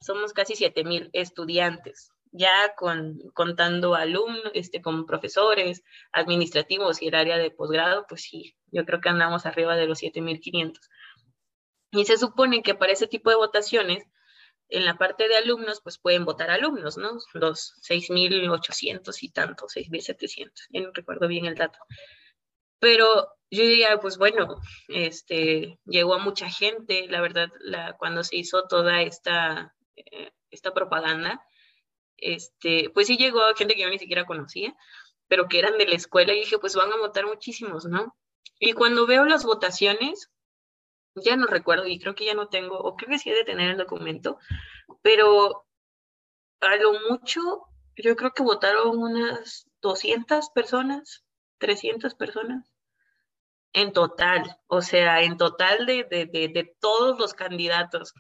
[SPEAKER 2] Somos casi siete mil estudiantes, ya con, contando alumnos, este, con profesores, administrativos y el área de posgrado, pues sí, yo creo que andamos arriba de los 7500. Y se supone que para ese tipo de votaciones, en la parte de alumnos, pues pueden votar alumnos, ¿no? Los 6.800 y tanto, 6.700, ya no recuerdo bien el dato. Pero yo diría, pues bueno, este, llegó a mucha gente, la verdad, la, cuando se hizo toda esta, eh, esta propaganda, este, pues sí llegó a gente que yo ni siquiera conocía, pero que eran de la escuela y dije, pues van a votar muchísimos, ¿no? Y cuando veo las votaciones, ya no recuerdo y creo que ya no tengo, o creo que sí he de tener el documento, pero a lo mucho yo creo que votaron unas 200 personas, 300 personas en total, o sea, en total de, de, de, todos los candidatos.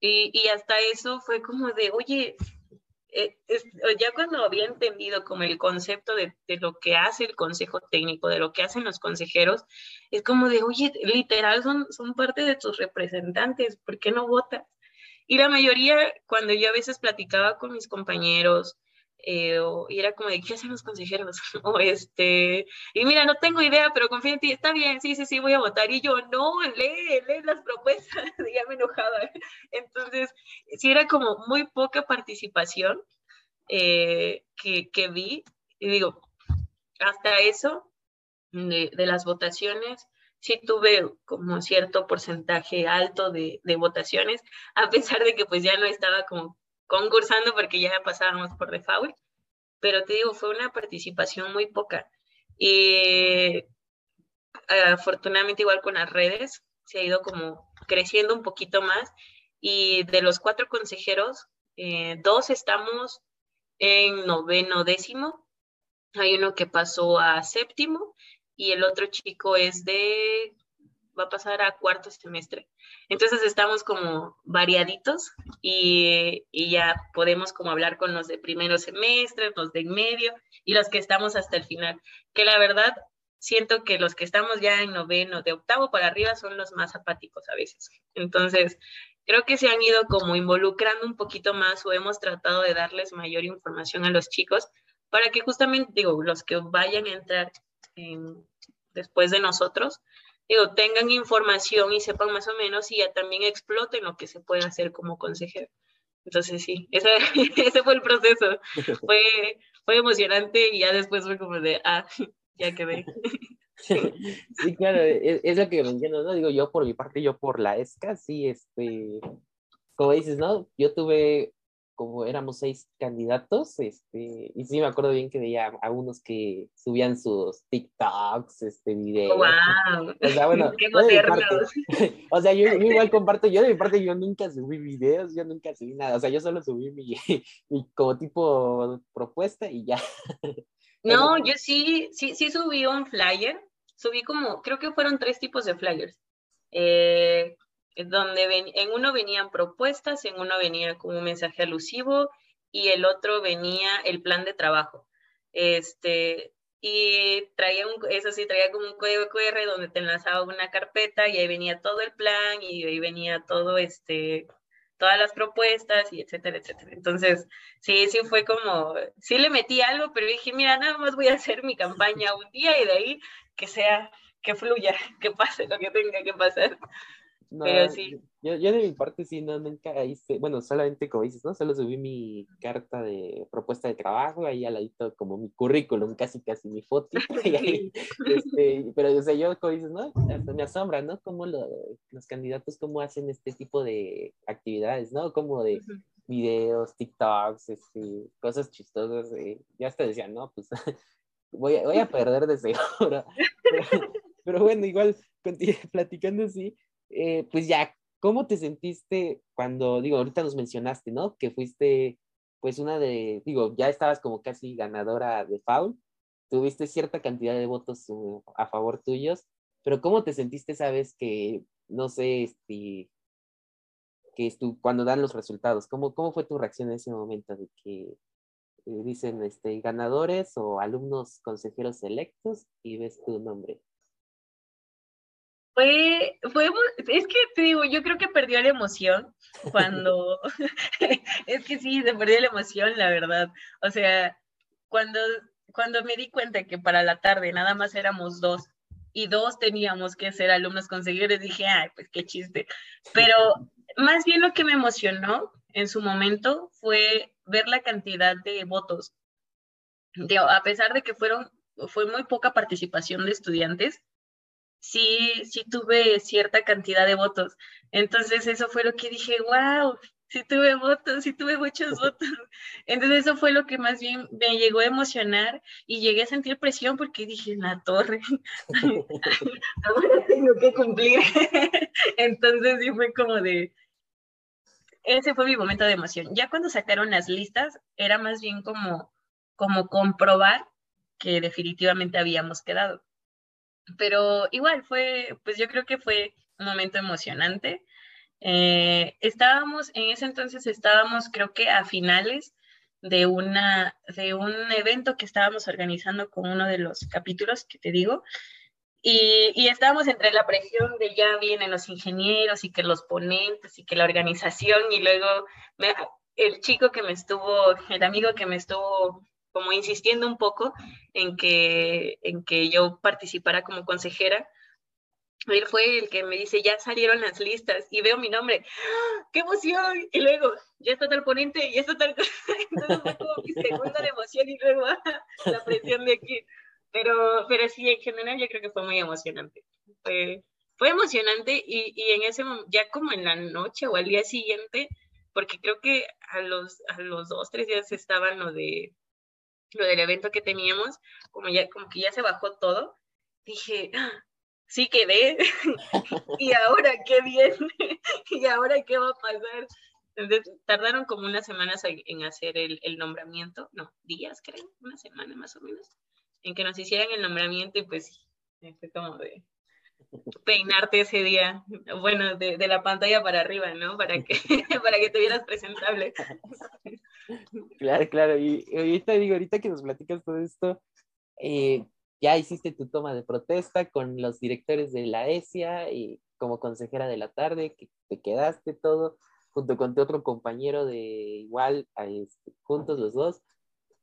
[SPEAKER 2] Y, y, hasta eso fue como de, oye, eh, ya cuando había entendido como el concepto de, lo que hace el consejo técnico, de lo que hacen los consejeros, es como de, oye, literal son, son parte de tus representantes, ¿por qué no votas? Y la mayoría, cuando yo a veces platicaba con mis compañeros, eh, y era como de, ¿qué hacen los consejeros? <laughs> o este, y mira, no tengo idea, pero confío en ti, está bien, sí, sí, sí, voy a votar. Y yo, no, lee, lee las propuestas, <laughs> ya me enojaba. <laughs> Entonces, sí era como muy poca participación eh, que, que, vi, y digo, hasta eso, de, de, las votaciones, sí tuve como cierto porcentaje alto de, de votaciones, a pesar de que pues ya no estaba como concursando porque ya pasábamos por default, pero te digo, fue una participación muy poca. Y afortunadamente igual con las redes se ha ido como creciendo un poquito más y de los cuatro consejeros, eh, dos estamos en noveno décimo, hay uno que pasó a séptimo y el otro chico es de va a pasar a cuarto semestre. Entonces estamos como variaditos y, y, ya podemos como hablar con los de primero semestre, los de en medio y los que estamos hasta el final. Que la verdad siento que los que estamos ya en noveno, de octavo para arriba, son los más apáticos a veces. Entonces, creo que se han ido como involucrando un poquito más o hemos tratado de darles mayor información a los chicos para que justamente, digo, los que vayan a entrar después de nosotros, digo, tengan información y sepan más o menos y ya también exploten lo que se puede hacer como consejero. Entonces sí, <laughs> ese, ese fue el proceso. <laughs> Fue, fue emocionante y ya después fue como de, ah, <laughs> ya quedé.
[SPEAKER 1] Sí, claro, es, es, lo que menciono, ¿no? Digo, yo por mi parte, yo por la ESCA, sí, este, como dices, ¿no? Yo tuve como éramos seis candidatos, este, y sí me acuerdo bien que veía a unos que subían sus TikToks, este, videos.
[SPEAKER 2] ¡Wow!
[SPEAKER 1] O sea, bueno, <laughs>
[SPEAKER 2] ¡Qué modernos! <laughs>
[SPEAKER 1] o sea, yo, yo, igual <laughs> comparto, yo de mi parte, yo nunca subí videos, yo nunca subí nada, o sea, yo solo subí mi, mi como tipo propuesta y ya.
[SPEAKER 2] No, yo sí, sí, sí subí un flyer, subí como, creo que fueron tres tipos de flyers. Eh, donde en uno venían propuestas, en uno venía como un mensaje alusivo y el otro venía el plan de trabajo. Este, y traía un, eso sí, traía como un código QR donde te enlazaba una carpeta y ahí venía todo el plan y ahí venía todo este, todas las propuestas y etcétera, etcétera. Entonces, sí, sí fue como, sí le metí algo, pero dije, mira, nada más voy a hacer mi campaña un día y de ahí que sea, que fluya, <laughs> que pase lo que tenga que pasar.
[SPEAKER 1] No, yo, yo, de mi parte sí, no, nunca hice, bueno, solamente como dices, ¿no? Solo subí mi carta de propuesta de trabajo, ahí al ladito como mi currículum, casi casi mi foto, <laughs> este, pero o sea, yo como dices, ¿no? Hasta me asombra, ¿no? Como lo, los candidatos, cómo hacen este tipo de actividades, ¿no? Como de videos, TikToks, este, cosas chistosas, eh, ya hasta decían, no, pues <laughs> voy a, voy a perder de seguro, <laughs> pero, pero bueno, igual, platicando así, eh, pues ya, ¿cómo te sentiste cuando, digo, ahorita nos mencionaste, ¿no? Que fuiste, pues una de, digo, ya estabas como casi ganadora de foul, tuviste cierta cantidad de votos uh, a favor tuyos, pero ¿cómo te sentiste esa vez que, no sé, este, que tú, cuando dan los resultados, ¿cómo, ¿cómo fue tu reacción en ese momento de que eh, dicen este, ganadores o alumnos consejeros electos y ves tu nombre?
[SPEAKER 2] Fue, fue, es que te digo, yo creo que perdió la emoción cuando, <laughs> <laughs> es que sí, se perdió la emoción, la verdad. O sea, cuando, cuando me di cuenta que para la tarde nada más éramos dos y dos teníamos que ser alumnos conseguidores, dije, ay, pues qué chiste. Pero más bien lo que me emocionó en su momento fue ver la cantidad de votos. a pesar de que fueron, fue muy poca participación de estudiantes, sí, sí tuve cierta cantidad de votos. Entonces eso fue lo que dije, wow, sí tuve votos, sí tuve muchos <laughs> votos. Entonces eso fue lo que más bien me llegó a emocionar y llegué a sentir presión porque dije, la torre, <laughs> ahora tengo que cumplir. <laughs> Entonces sí fue como de, ese fue mi momento de emoción. Ya cuando sacaron las listas, era más bien como, como comprobar que definitivamente habíamos quedado pero igual fue, pues yo creo que fue un momento emocionante. Eh, estábamos, en ese entonces estábamos creo que a finales de, una, de un evento que estábamos organizando con uno de los capítulos que te digo, y, y, estábamos entre la presión de ya vienen los ingenieros y que los ponentes y que la organización, y luego me, el chico que me estuvo, el amigo que me estuvo como insistiendo un poco en que, en que yo participara como consejera, él fue el que me dice, ya salieron las listas y veo mi nombre, ¡Ah! ¡qué emoción! Y luego, ya está tal ponente, ya está tal... <laughs> Entonces fue como mi segunda emoción y luego la presión de aquí. Pero, pero sí, en general yo creo que fue muy emocionante. Fue, fue emocionante y, y en ese ya como en la noche o al día siguiente, porque creo que a los, a los dos, tres días estaban lo de lo del evento que teníamos, como ya, como que ya se bajó todo, dije, ¡Ah! sí quedé, <laughs> y ahora qué viene, <laughs> y ahora qué va a pasar. Entonces, tardaron como unas semanas en hacer el, el, nombramiento, no, días creo, una semana más o menos, en que nos hicieran el nombramiento y pues fue como de peinarte ese día, bueno, de, de la pantalla para arriba, ¿no? Para que, <laughs> para que te vieras presentable. <laughs>
[SPEAKER 1] Claro, claro, y ahorita digo, ahorita que nos platicas todo esto, eh, ya hiciste tu toma de protesta con los directores de la ESIA y como consejera de la tarde, que te quedaste todo, junto con otro compañero de igual, este, juntos los dos.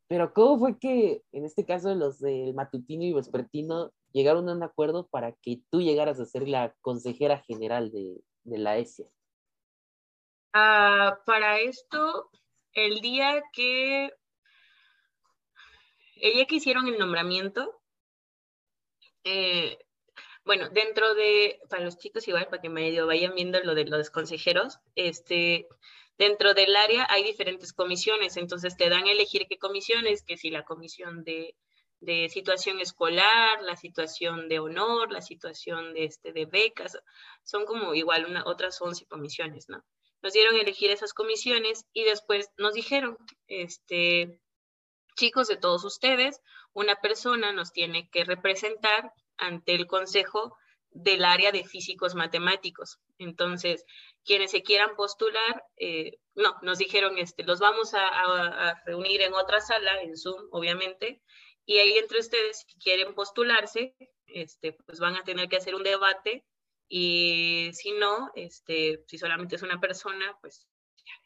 [SPEAKER 1] Pero ¿cómo fue que en este caso los del matutino y vespertino llegaron a un acuerdo para que tú llegaras a ser la consejera general de, de la ESIA?
[SPEAKER 2] Uh, para esto, el día que el día que hicieron el nombramiento, eh, bueno, dentro de, para los chicos igual, para que medio vayan viendo lo de los consejeros, este, dentro del área hay diferentes comisiones, entonces te dan a elegir qué comisiones, que si la comisión de, de situación escolar, la situación de honor, la situación de, este, de becas, son como igual una, otras 11 comisiones, ¿no? Nos dieron elegir esas comisiones y después nos dijeron, este, chicos de todos ustedes, una persona nos tiene que representar ante el consejo del área de físicos matemáticos. Entonces, quienes se quieran postular, eh, no, nos dijeron, este, los vamos a, a, reunir en otra sala, en Zoom, obviamente, y ahí entre ustedes, si quieren postularse, este, pues van a tener que hacer un debate, y si no, este, si solamente es una persona, pues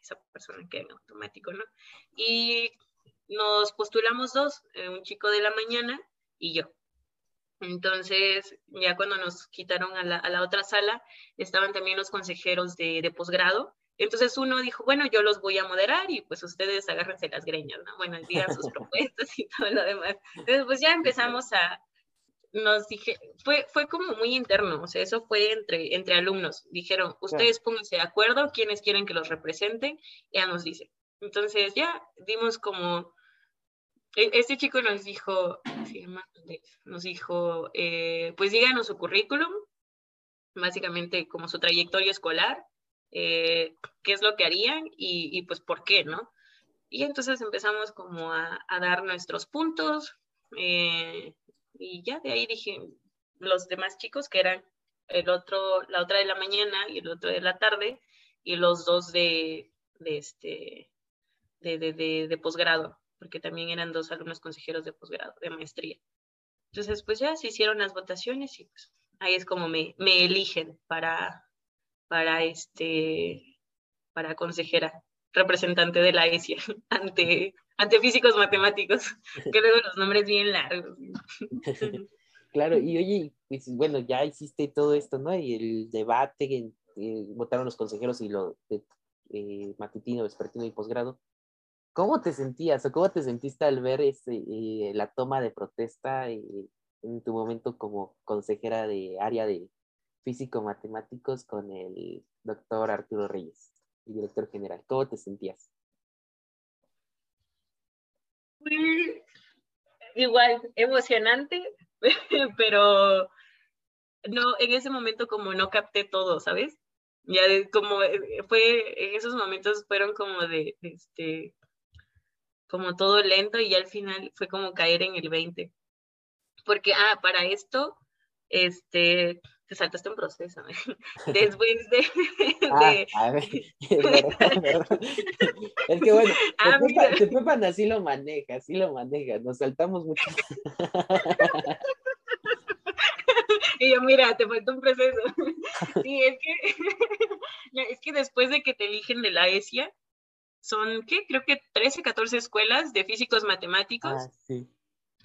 [SPEAKER 2] esa persona queda en automático, ¿no? Y nos postulamos dos, eh, un chico de la mañana y yo. Entonces, ya cuando nos quitaron a la, a la otra sala, estaban también los consejeros de, de, posgrado. Entonces uno dijo, bueno, yo los voy a moderar y pues ustedes agárrense las greñas, ¿no? Bueno, digan sus <laughs> propuestas y todo lo demás. Entonces, pues ya empezamos a, nos dije, fue, fue como muy interno, o sea, eso fue entre, entre alumnos. Dijeron, ustedes pónganse de acuerdo, quiénes quieren que los representen, ya nos dicen. Entonces ya dimos como e, este chico nos dijo, nos dijo, eh, pues díganos su currículum, básicamente como su trayectoria escolar, eh, qué es lo que harían y, y, pues por qué, ¿no? Y entonces empezamos como a, a dar nuestros puntos eh, y ya de ahí dije, los demás chicos que eran el otro, la otra de la mañana y el otro de la tarde y los dos de, de este, de, de, de, de posgrado porque también eran dos alumnos consejeros de posgrado, de maestría. Entonces, pues ya se hicieron las votaciones y pues ahí es como me, me eligen para, para, este, para consejera, representante de la ESIA <laughs> ante, ante físicos matemáticos, <laughs> que luego los nombres bien largos. <laughs>
[SPEAKER 1] Claro, y oye, pues, bueno, ya hiciste todo esto, ¿no? Y el debate, eh, votaron los consejeros y lo de eh, matutino, vespertino y posgrado. ¿Cómo te sentías o cómo te sentiste al ver ese, eh, la toma de protesta eh, en tu momento como consejera de área de físico-matemáticos con el doctor Arturo Reyes, el director general? ¿Cómo te sentías?
[SPEAKER 2] Igual, emocionante, <laughs> pero no, en ese momento como no capté todo, ¿sabes? Ya como eh, fue, en esos momentos fueron como de, este, como todo lento y al final fue como caer en el 20. Porque, ah, para esto, este, te saltaste un proceso. <laughs> Después de...
[SPEAKER 1] Ah, es, que bueno, <laughs> ah, te, Pepan, así lo maneja, así lo maneja, nos saltamos mucho. <laughs>
[SPEAKER 2] y yo, mira, te falta un proceso. sí, es que, es que después de que te eligen de la ESIA, son, ¿qué? Creo que 13, 14 escuelas de físicos matemáticos. Ah, sí.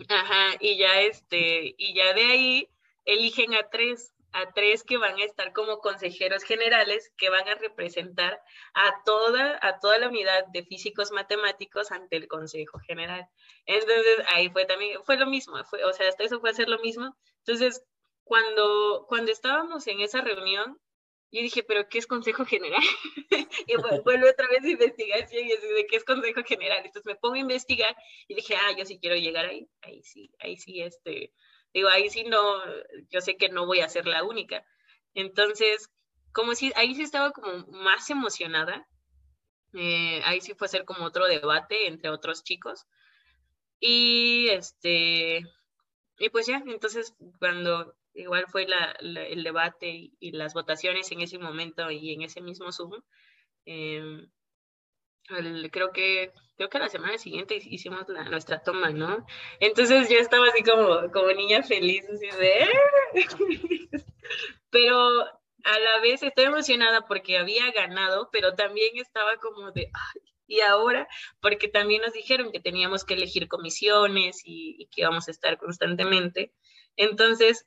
[SPEAKER 2] Ajá, y ya este, y ya de ahí eligen a tres, a tres que van a estar como consejeros generales que van a representar a toda, a toda la unidad de físicos matemáticos ante el Consejo General. Entonces, ahí fue también, fue lo mismo, fue, o sea, hasta eso fue hacer lo mismo. Entonces, cuando, cuando estábamos en esa reunión, yo dije, ¿pero qué es Consejo General? <laughs> y <laughs> vuelvo otra vez a investigación y así de qué es Consejo General. Entonces me pongo a investigar y dije, ah, yo sí quiero llegar ahí. Ahí sí, ahí sí, este, digo, ahí sí no, yo sé que no voy a ser la única. Entonces, como si, ahí sí estaba como más emocionada. Eh, ahí sí fue a ser como otro debate entre otros chicos. Y este, y pues ya, entonces cuando igual fue el debate y, las votaciones en ese momento y en ese mismo Zoom. Em, creo que creo que la semana siguiente hicimos nuestra toma, ¿no? Entonces yo estaba así como, como niña feliz, así de... <laughs> pero a la vez estoy emocionada porque había ganado, pero también estaba como de, y ahora, porque también nos dijeron que teníamos que elegir comisiones y, y que íbamos a estar constantemente. Entonces,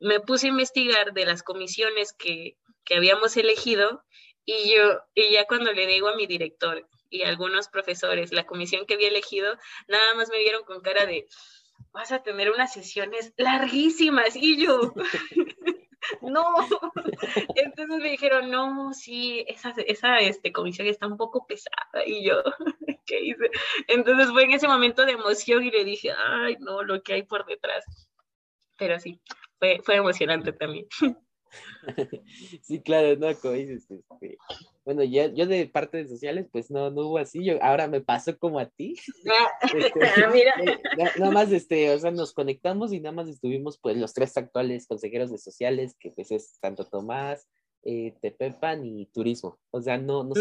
[SPEAKER 2] me puse a investigar de las comisiones que, que habíamos elegido y yo, y ya cuando le digo a mi director y a algunos profesores la comisión que había elegido, nada más me vieron con cara de, vas a tener unas sesiones larguísimas y yo, <laughs> no. <laughs> Entonces me dijeron, no, sí, esa, esa este, comisión está un poco pesada y yo, <laughs> ¿qué hice? Entonces fue en ese momento de emoción y le dije, ay, no, lo que hay por detrás. Pero sí, fue, fue emocionante también. <laughs>
[SPEAKER 1] Sí, claro, no, como dices, este, bueno, yo, yo de parte de sociales, pues no, no hubo así, yo, ahora me pasó como a ti. <laughs> Este, ah, mira. <laughs> Eh, nada más, este, o sea, nos conectamos y nada más estuvimos, pues, los tres actuales consejeros de sociales, que pues es tanto Tomás, eh, Tepepan y Turismo. O sea, no, no,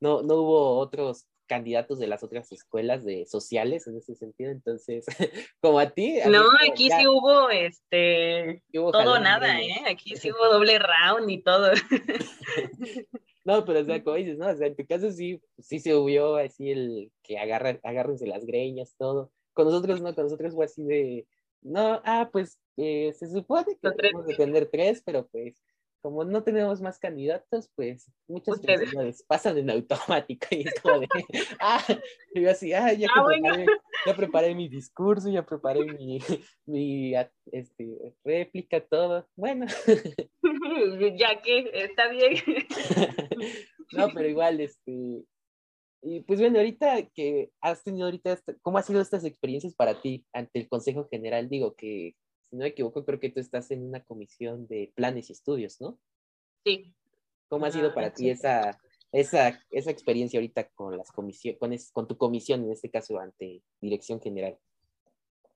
[SPEAKER 1] no, no hubo otros candidatos de las otras escuelas de sociales en ese sentido, entonces, <laughs> como a ti.
[SPEAKER 2] no, aquí sí hubo este todo nada, ¿eh? Aquí sí <laughs> hubo doble round y todo. <laughs>
[SPEAKER 1] no, pero o sea, como dices, ¿no? O sea, en tu caso sí, sí se hubo así el que agarra, agárrense las greñas, todo. Con nosotros no, con nosotros fue así de, no, ah, pues eh, se supone que tenemos que tener tres, pero pues como no tenemos más candidatos, pues muchas veces pasan en automático y es como de, <laughs> ah, yo así, ah, ya, ah, preparé, ya preparé mi discurso, ya preparé mi, <laughs> mi este, réplica, todo, bueno. <laughs>
[SPEAKER 2] ya que está bien.
[SPEAKER 1] no, pero igual, este, y pues bueno, ahorita que has tenido ahorita, ¿cómo han sido estas experiencias para ti ante el Consejo General? Digo que si no me equivoco, creo que tú estás en una comisión de planes y estudios, ¿no?
[SPEAKER 2] Sí.
[SPEAKER 1] ¿Cómo ha sido para ti esa, esa, esa experiencia ahorita con, las comisiones, con, con tu comisión, en este caso, ante Dirección General?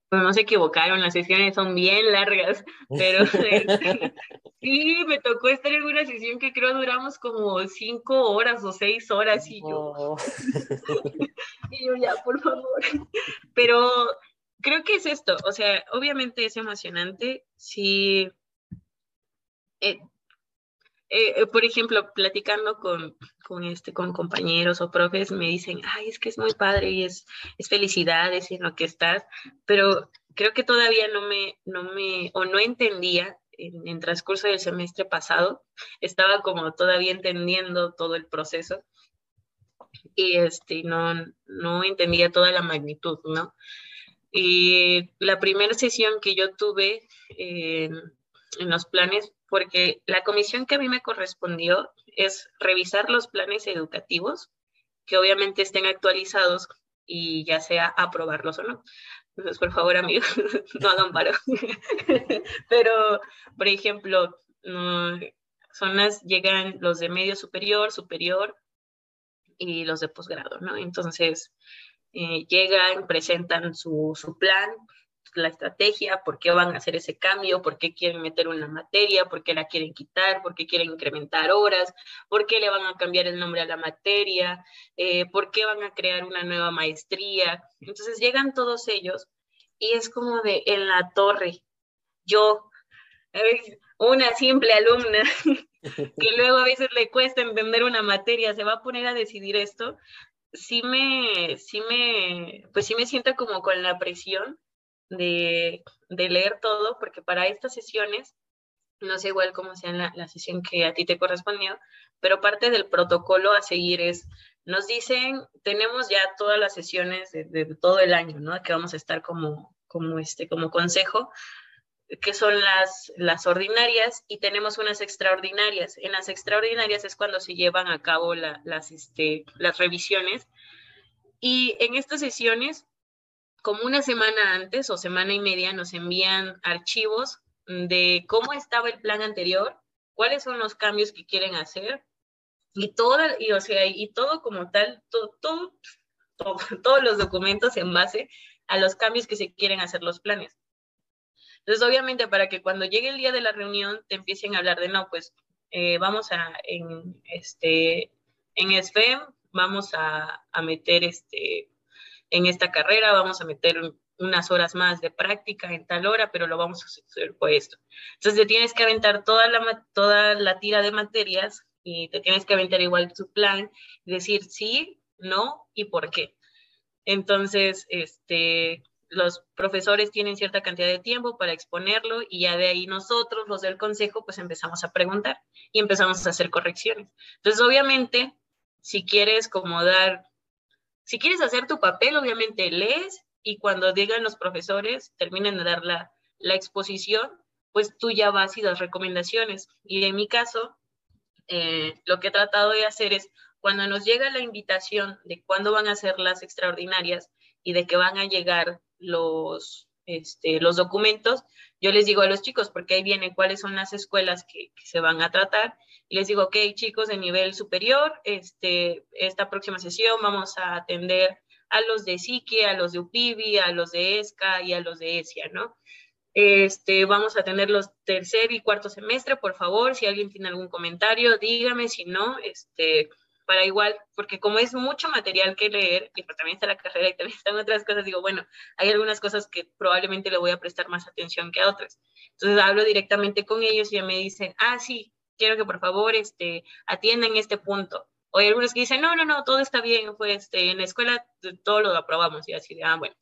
[SPEAKER 2] Pues no se equivocaron, las sesiones son bien largas, <laughs> pero sí, me tocó estar en una sesión que creo duramos como cinco horas o seis horas y yo, <laughs> y yo ya, por favor. Pero creo que es esto, o sea, obviamente es emocionante si, eh, eh, por ejemplo, platicando con, con, este, con compañeros o profes, me dicen, ay, es que es muy padre y es, es felicidades en lo que estás, pero creo que todavía no me, no me, o no entendía en, en transcurso del semestre pasado, estaba como todavía entendiendo todo el proceso y este, no, no entendía toda la magnitud, ¿no? Y la primera sesión que yo tuve eh, en los planes, porque la comisión que a mí me correspondió es revisar los planes educativos, que obviamente estén actualizados y ya sea aprobarlos o no. Entonces, por favor, amigos, <laughs> no hagan paro. <laughs> Pero, por ejemplo, son las, llegan los de medio superior, superior y los de posgrado, ¿no? Entonces, eh, llegan, presentan su, su, plan, la estrategia, por qué van a hacer ese cambio, por qué quieren meter una materia, por qué la quieren quitar, por qué quieren incrementar horas, por qué le van a cambiar el nombre a la materia, eh, por qué van a crear una nueva maestría. Entonces llegan todos ellos y es como de en la torre, yo, una simple alumna, <laughs> que luego a veces le cuesta entender una materia, se va a poner a decidir esto, sí me, sí me, pues sí me siento como con la presión de, de leer todo, porque para estas sesiones, no sé igual cómo sea la, la sesión que a ti te correspondió, pero parte del protocolo a seguir es, nos dicen, tenemos ya todas las sesiones de, todo el año, ¿no? Que vamos a estar como, como, este, como consejo, que son las, las ordinarias y tenemos unas extraordinarias. En las extraordinarias es cuando se llevan a cabo las, este, las revisiones. Y en estas sesiones, como una semana antes o semana y media, nos envían archivos de cómo estaba el plan anterior, cuáles son los cambios que quieren hacer y todo, y, o sea, y todo como tal, todo, todo, <laughs> todos los documentos en base a los cambios que se quieren hacer los planes. Entonces, obviamente, para que cuando llegue el día de la reunión te empiecen a hablar de, no, pues eh, vamos a, en, este, en SFEM, vamos a, meter este, en esta carrera, vamos a meter unas horas más de práctica en tal hora, pero lo vamos a hacer por esto. Entonces, te tienes que aventar toda la, toda la tira de materias y te tienes que aventar igual tu plan, decir sí, no y por qué. Entonces, este, los profesores tienen cierta cantidad de tiempo para exponerlo y ya de ahí nosotros, los del consejo, pues empezamos a preguntar y empezamos a hacer correcciones. Entonces, obviamente, si quieres como dar, si quieres hacer tu papel, obviamente lees y cuando digan los profesores, terminen de dar la, la exposición, pues tú ya vas y das recomendaciones. Y en mi caso, eh, lo que he tratado de hacer es, cuando nos llega la invitación de cuándo van a ser las extraordinarias y de que van a llegar los, este, los documentos, yo les digo a los chicos, porque ahí viene cuáles son las escuelas que, se van a tratar, y les digo, ok, chicos de nivel superior, este, esta próxima sesión vamos a atender a los de Psique, a los de UPIBI, a los de ESCA y a los de ESIA, ¿no? Este, vamos a tener los tercer y cuarto semestre, por favor, si alguien tiene algún comentario, dígame, si no, este, para igual, porque como es mucho material que leer, y pues también está la carrera y también están otras cosas, digo, bueno, hay algunas cosas que probablemente le voy a prestar más atención que a otras. Entonces hablo directamente con ellos y ya me dicen, ah, sí, quiero que por favor este, atiendan este punto. O hay algunos que dicen, no, no, no, todo está bien, pues este, en la escuela todo lo aprobamos y así, ah, bueno,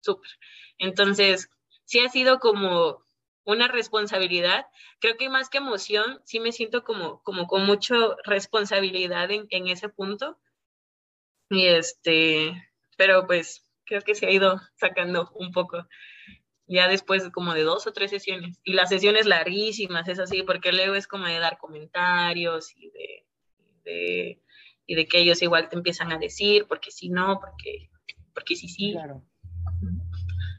[SPEAKER 2] súper. Entonces, sí ha sido como una responsabilidad. Creo que más que emoción, sí me siento como, como con mucha responsabilidad en, en ese punto. Y este, pero pues creo que se ha ido sacando un poco ya después como de dos o tres sesiones. Y las sesiones larguísimas, es así, porque luego es como de dar comentarios y de, y de que ellos igual te empiezan a decir, porque si no, porque, porque sí, sí.
[SPEAKER 1] Claro.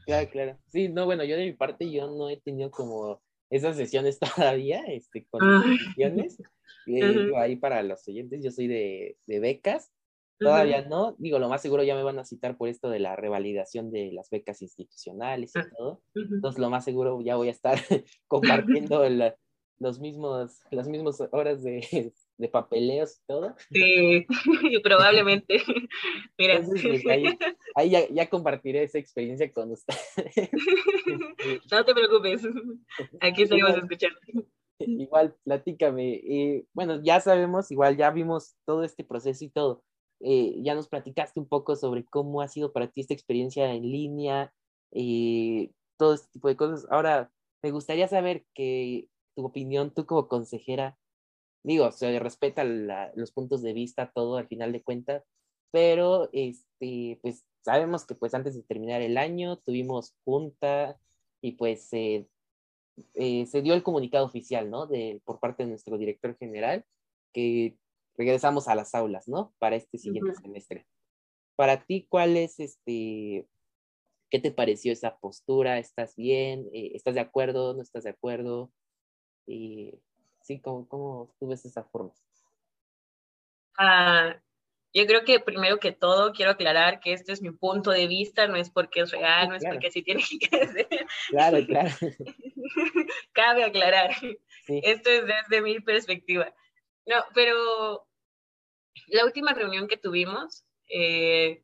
[SPEAKER 1] Claro, claro. Sí, no, bueno, yo de mi parte yo no he tenido como esas sesiones <laughs> todavía, este, con sesiones. Y digo, ahí para los oyentes, yo soy de, de becas, todavía no, digo, lo más seguro ya me van a citar por esto de la revalidación de las becas institucionales y todo, entonces lo más seguro ya voy a estar <laughs> compartiendo <laughs> los mismos, las mismas horas de, de papeleos y todo.
[SPEAKER 2] Sí, <laughs> probablemente. <laughs> Mira.
[SPEAKER 1] Pues, ahí, ya, compartiré esa experiencia con usted. <laughs>
[SPEAKER 2] no te preocupes, aquí seguimos escuchando.
[SPEAKER 1] Igual, platícame. bueno, ya sabemos, igual ya vimos todo este proceso y todo. Eh, ya nos platicaste un poco sobre cómo ha sido para ti esta experiencia en línea, y todo este tipo de cosas. Ahora, me gustaría saber que tu opinión, tú como consejera, digo, se respeta los puntos de vista, todo al final de cuentas, pero este, pues sabemos que pues antes de terminar el año tuvimos junta y pues eh, se dio el comunicado oficial, ¿no? De, por parte de nuestro director general, que regresamos a las aulas, ¿no? Para este siguiente semestre. Para ti, ¿cuál es este, qué te pareció esa postura? ¿Estás bien? Eh, ¿Estás de acuerdo? ¿No estás de acuerdo? Y Sí, ¿cómo, cómo tú ves esa forma?
[SPEAKER 2] Ah, yo creo que primero que todo quiero aclarar que este es mi punto de vista, no es porque es real, no es porque así tiene que ser.
[SPEAKER 1] Claro, claro. <laughs>
[SPEAKER 2] Cabe aclarar. Esto es desde mi perspectiva. No, pero la última reunión que tuvimos, eh,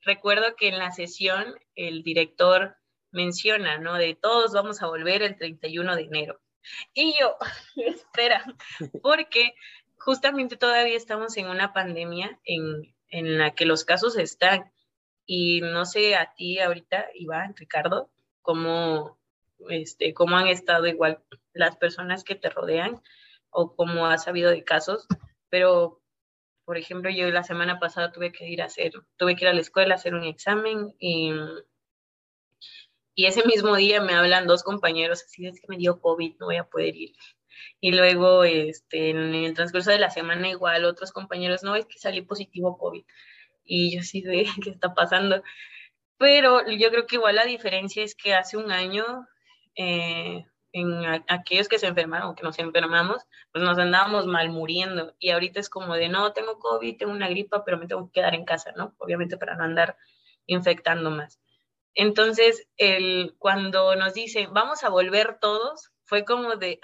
[SPEAKER 2] recuerdo que en la sesión el director menciona, ¿no? De todos vamos a volver el 31 de enero. <laughs> Y yo, <laughs> espera, porque justamente todavía estamos en una pandemia en, en la que los casos están. Y no sé a ti ahorita, Iván, Ricardo, cómo, este, cómo han estado igual las personas que te rodean o cómo has sabido de casos, pero por ejemplo, yo la semana pasada tuve que ir a hacer, tuve que ir a la escuela a hacer un examen y, y ese mismo día me hablan dos compañeros, así es que me dio COVID, no voy a poder ir. Y luego, este, en el transcurso de la semana, igual otros compañeros, no, es que salí positivo COVID. Y yo sí de, <laughs> ¿qué está pasando? Pero yo creo que igual la diferencia es que hace un año, eh, en aquellos que se enfermaron que nos enfermamos, pues nos andábamos mal muriendo. Y ahorita es como de, no, tengo COVID, tengo una gripa, pero me tengo que quedar en casa, ¿no? Obviamente para no andar infectando más. Entonces, el, cuando nos dicen, vamos a volver todos, fue como de,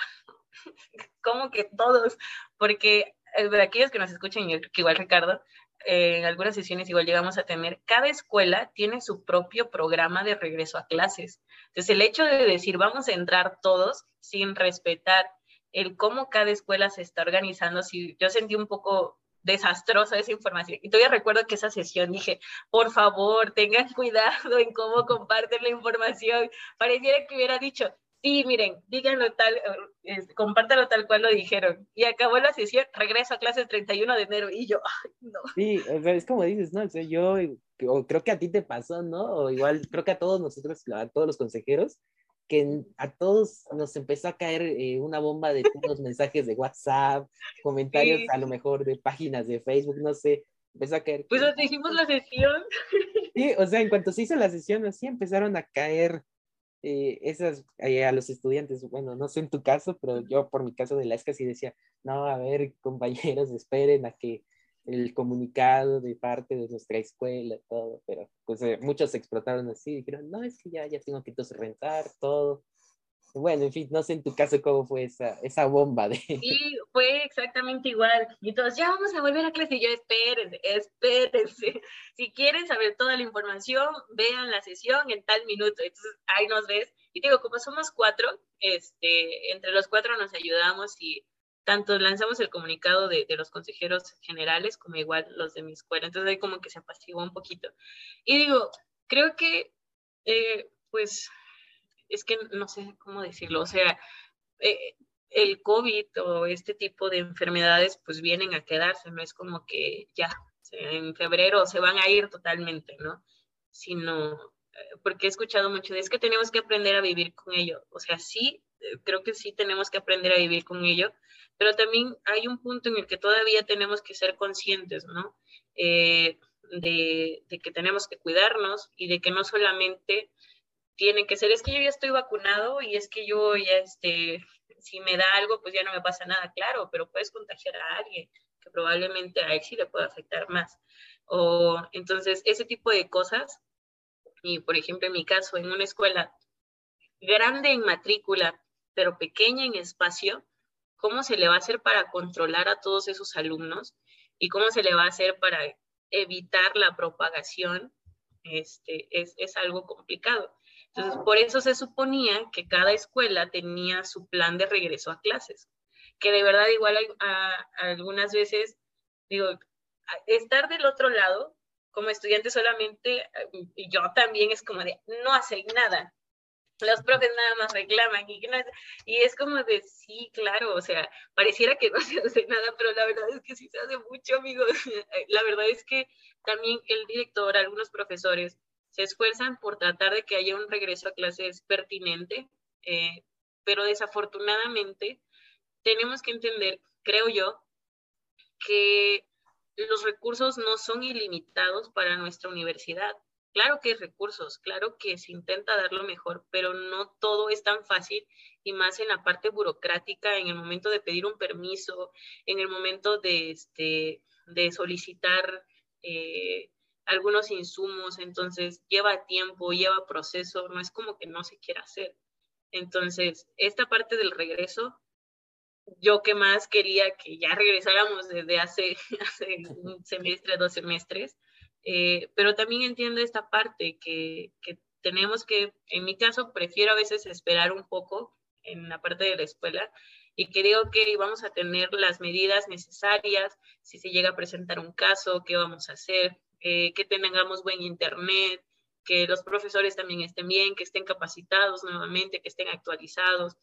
[SPEAKER 2] <laughs> como que todos, porque eh, de aquellos que nos escuchan, yo que igual Ricardo, en algunas sesiones igual llegamos a tener, cada escuela tiene su propio programa de regreso a clases. Entonces, el hecho de decir vamos a entrar todos sin respetar el cómo cada escuela se está organizando, si yo sentí un poco desastrosa esa información. Y todavía recuerdo que esa sesión dije, por favor, tengan <laughs> cuidado en cómo comparten la información. Pareciera que hubiera dicho, sí, miren, díganlo tal, eh, compártelo tal cual lo dijeron. Y acabó la sesión, regreso a clase el 31 de enero y yo, ay, no.
[SPEAKER 1] Sí, es como dices, ¿no? O sea, yo creo que a ti te pasó, ¿no? O igual creo que a todos nosotros, a todos los consejeros, que a todos nos empezó a caer eh, una bomba de todos <laughs> mensajes de WhatsApp, comentarios a lo mejor de páginas de Facebook, no sé, empezó a caer.
[SPEAKER 2] Pues nos dijimos la sesión. <laughs>
[SPEAKER 1] Sí, o sea, en cuanto se hizo la sesión, así empezaron a caer eh, esas eh, a los estudiantes, bueno, no sé en tu caso, pero yo por mi caso de la ESCA sí decía, no, a ver, compañeros, esperen a que el comunicado de parte de nuestra escuela, todo, pero pues eh, muchos explotaron así, dijeron, no, es que ya, ya tengo que entonces rentar todo, bueno, en fin, no sé en tu caso cómo fue esa, esa bomba de...
[SPEAKER 2] Sí, fue exactamente igual. Y todos, ya vamos a volver a clase. Y yo, espérense, espérense. <laughs> Si quieren saber toda la información, vean la sesión en tal minuto. Entonces, ahí nos ves. Y digo, como somos cuatro, este, entre los cuatro nos ayudamos y tanto lanzamos el comunicado de, de, los consejeros generales como igual los de mi escuela. Entonces ahí como que se apaciguó un poquito. Y digo, creo que, eh, pues, es que no sé cómo decirlo, o sea, eh, el COVID o este tipo de enfermedades pues vienen a quedarse, no es como que ya en febrero se van a ir totalmente, ¿no? Sino, eh, porque he escuchado mucho de es que tenemos que aprender a vivir con ello, o sea, sí, creo que sí tenemos que aprender a vivir con ello, pero también hay un punto en el que todavía tenemos que ser conscientes, ¿no? de, de que tenemos que cuidarnos y de que no solamente tienen que ser, es que yo ya estoy vacunado y es que yo ya, este, si me da algo, pues ya no me pasa nada, claro, pero puedes contagiar a alguien que probablemente a él sí le pueda afectar más. O entonces, ese tipo de cosas, y por ejemplo en mi caso, en una escuela grande en matrícula, pero pequeña en espacio, ¿cómo se le va a hacer para controlar a todos esos alumnos? ¿Y cómo se le va a hacer para evitar la propagación? Este, es, es algo complicado. Entonces, por eso se suponía que cada escuela tenía su plan de regreso a clases, que de verdad igual algunas veces, digo, estar del otro lado como estudiante solamente, yo también es como de, no hacen nada. Los profes nada más reclaman y, y es como de, sí, claro, o sea, pareciera que <laughs> no se hace nada, pero la verdad es que sí se hace mucho, amigos. <laughs> La verdad es que también el director, algunos profesores, se esfuerzan por tratar de que haya un regreso a clases pertinente, eh, pero desafortunadamente tenemos que entender, creo yo, que los recursos no son ilimitados para nuestra universidad. Claro que hay recursos, claro que se intenta dar lo mejor, pero no todo es tan fácil y más en la parte burocrática, en el momento de pedir un permiso, en el momento de, este, de solicitar eh, algunos insumos, entonces lleva tiempo, lleva proceso, no es como que no se quiera hacer. Entonces, esta parte del regreso, yo que más quería que ya regresáramos desde hace, <laughs> hace un <laughs> semestre, dos semestres, eh, pero también entiendo esta parte que, que tenemos que, en mi caso, prefiero a veces esperar un poco en la parte de la escuela y digo que vamos a tener las medidas necesarias si se llega a presentar un caso, qué vamos a hacer, eh, que tengamos buen internet, que los profesores también estén bien, que estén capacitados nuevamente, que estén actualizados.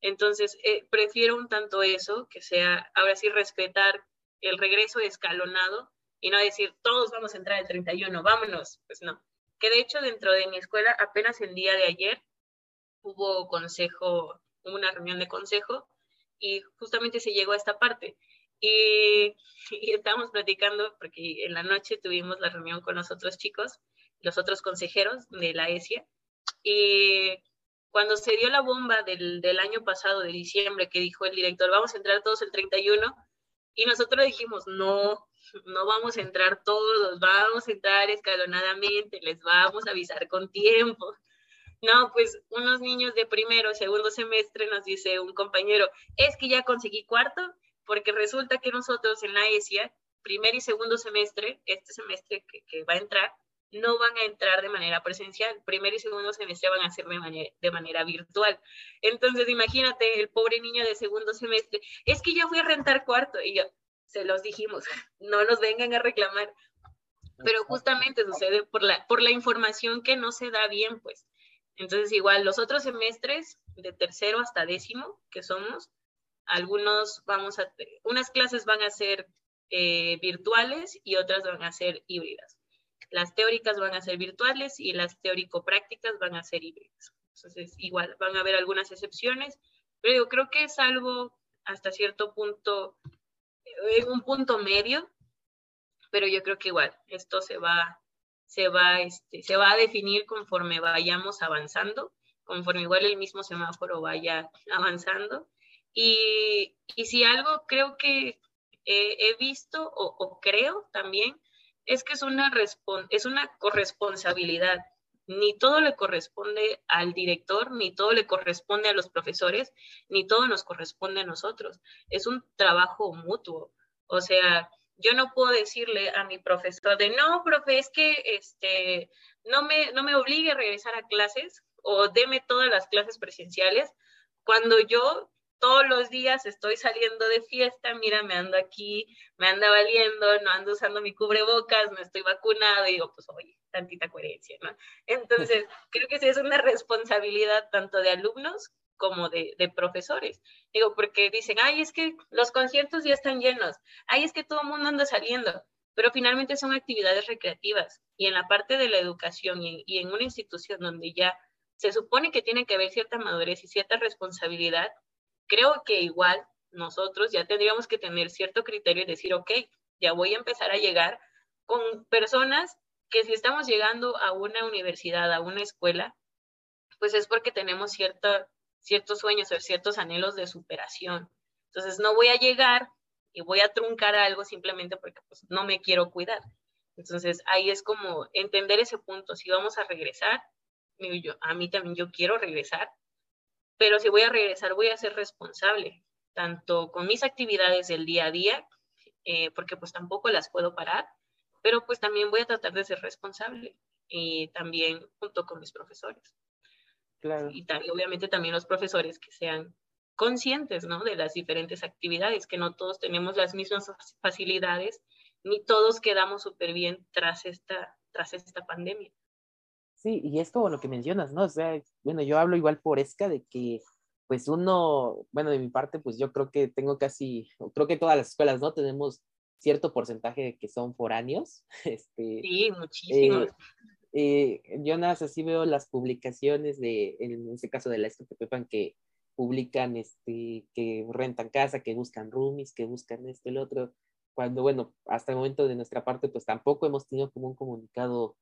[SPEAKER 2] Entonces, eh, prefiero un tanto eso, que sea, ahora sí, respetar el regreso escalonado y no decir, todos vamos a entrar el 31, vámonos. Pues no. Que de hecho, dentro de mi escuela, apenas el día de ayer hubo consejo, hubo una reunión de consejo y justamente se llegó a esta parte. Y, <laughs> y estábamos platicando, porque en la noche tuvimos la reunión con los otros chicos, los otros consejeros de la ESIA, y cuando se dio la bomba del, del año pasado, de diciembre, que dijo el director, vamos a entrar todos el 31, y nosotros dijimos, no, no vamos a entrar todos, vamos a entrar escalonadamente, les vamos a avisar con tiempo. No, pues unos niños de primero, segundo semestre nos dice un compañero, es que ya conseguí cuarto, porque resulta que nosotros en la ESIA, primer y segundo semestre, este semestre que, va a entrar, no van a entrar de manera presencial. Primer y segundo semestre van a ser de manera, de manera virtual. Entonces, imagínate, el pobre niño de segundo semestre, es que yo fui a rentar cuarto y yo, se los dijimos, <laughs> no nos vengan a reclamar. Pero justamente sucede por la, por la información que no se da bien, pues. Entonces, igual, los otros semestres, de tercero hasta décimo, que somos, algunos vamos a, unas clases van a ser eh, virtuales y otras van a ser híbridas. Las teóricas van a ser virtuales y las teórico-prácticas van a ser híbridas. Entonces, igual, van a haber algunas excepciones, pero yo creo que es algo hasta cierto punto, en un punto medio, pero yo creo que igual, esto se va se va, este, se va a definir conforme vayamos avanzando, conforme igual el mismo semáforo vaya avanzando. Y, y si algo creo que he visto o, creo también es que es una, es una corresponsabilidad. Ni todo le corresponde al director, ni todo le corresponde a los profesores, ni todo nos corresponde a nosotros. Es un trabajo mutuo. O sea, yo no puedo decirle a mi profesor de, no, profe, es que este, no, me, no me obligue a regresar a clases o deme todas las clases presenciales cuando yo todos los días estoy saliendo de fiesta, mira, me ando aquí, me anda valiendo, no ando usando mi cubrebocas, no estoy vacunado, y digo, pues oye, tantita coherencia, ¿no? Entonces, creo que sí es una responsabilidad tanto de alumnos como de, profesores. Digo, porque dicen, ay, es que los conciertos ya están llenos, ay, es que todo el mundo anda saliendo, pero finalmente son actividades recreativas y en la parte de la educación y, y en una institución donde ya se supone que tiene que haber cierta madurez y cierta responsabilidad, creo que igual nosotros ya tendríamos que tener cierto criterio y decir, ok, ya voy a empezar a llegar con personas que si estamos llegando a una universidad, a una escuela, pues es porque tenemos cierta ciertos sueños o ciertos anhelos de superación. Entonces no voy a llegar y voy a truncar algo simplemente porque pues, no me quiero cuidar. Entonces ahí es como entender ese punto. Si vamos a regresar, yo, a mí también yo quiero regresar, pero si voy a regresar voy a ser responsable, tanto con mis actividades del día a día, eh, porque pues tampoco las puedo parar, pero pues también voy a tratar de ser responsable y también junto con mis profesores. Y, obviamente también los profesores que sean conscientes, ¿no? De las diferentes actividades, que no todos tenemos las mismas facilidades, ni todos quedamos súper bien tras esta, tras esta pandemia.
[SPEAKER 1] Sí, y es como lo que mencionas, ¿no? O sea, bueno, yo hablo igual por ESCA de que, pues uno, bueno, de mi parte, pues yo creo que tengo casi, creo que todas las escuelas, ¿no? Tenemos cierto porcentaje de que son foráneos. <laughs> Este,
[SPEAKER 2] sí, muchísimos. Eh,
[SPEAKER 1] eh, yo nada más así veo las publicaciones de, en este caso de la Pepan, que publican, este, que rentan casa, que buscan roomies, que buscan esto y el otro, cuando, bueno, hasta el momento de nuestra parte, pues tampoco hemos tenido como un comunicado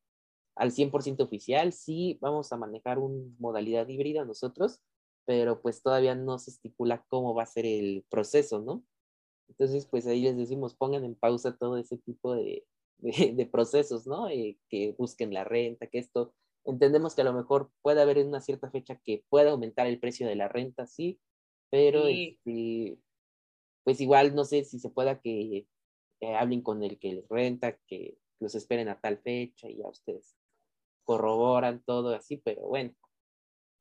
[SPEAKER 1] al 100% oficial, sí vamos a manejar una modalidad híbrida nosotros, pero pues todavía no se estipula cómo va a ser el proceso, ¿no? Entonces, pues ahí les decimos, pongan en pausa todo ese tipo de, de, procesos, ¿no? Eh, que busquen la renta, que esto, entendemos que a lo mejor puede haber una cierta fecha que pueda aumentar el precio de la renta, sí, pero este, pues igual no sé si se pueda que, hablen con el que les renta, que los esperen a tal fecha y ya ustedes corroboran todo así, pero bueno,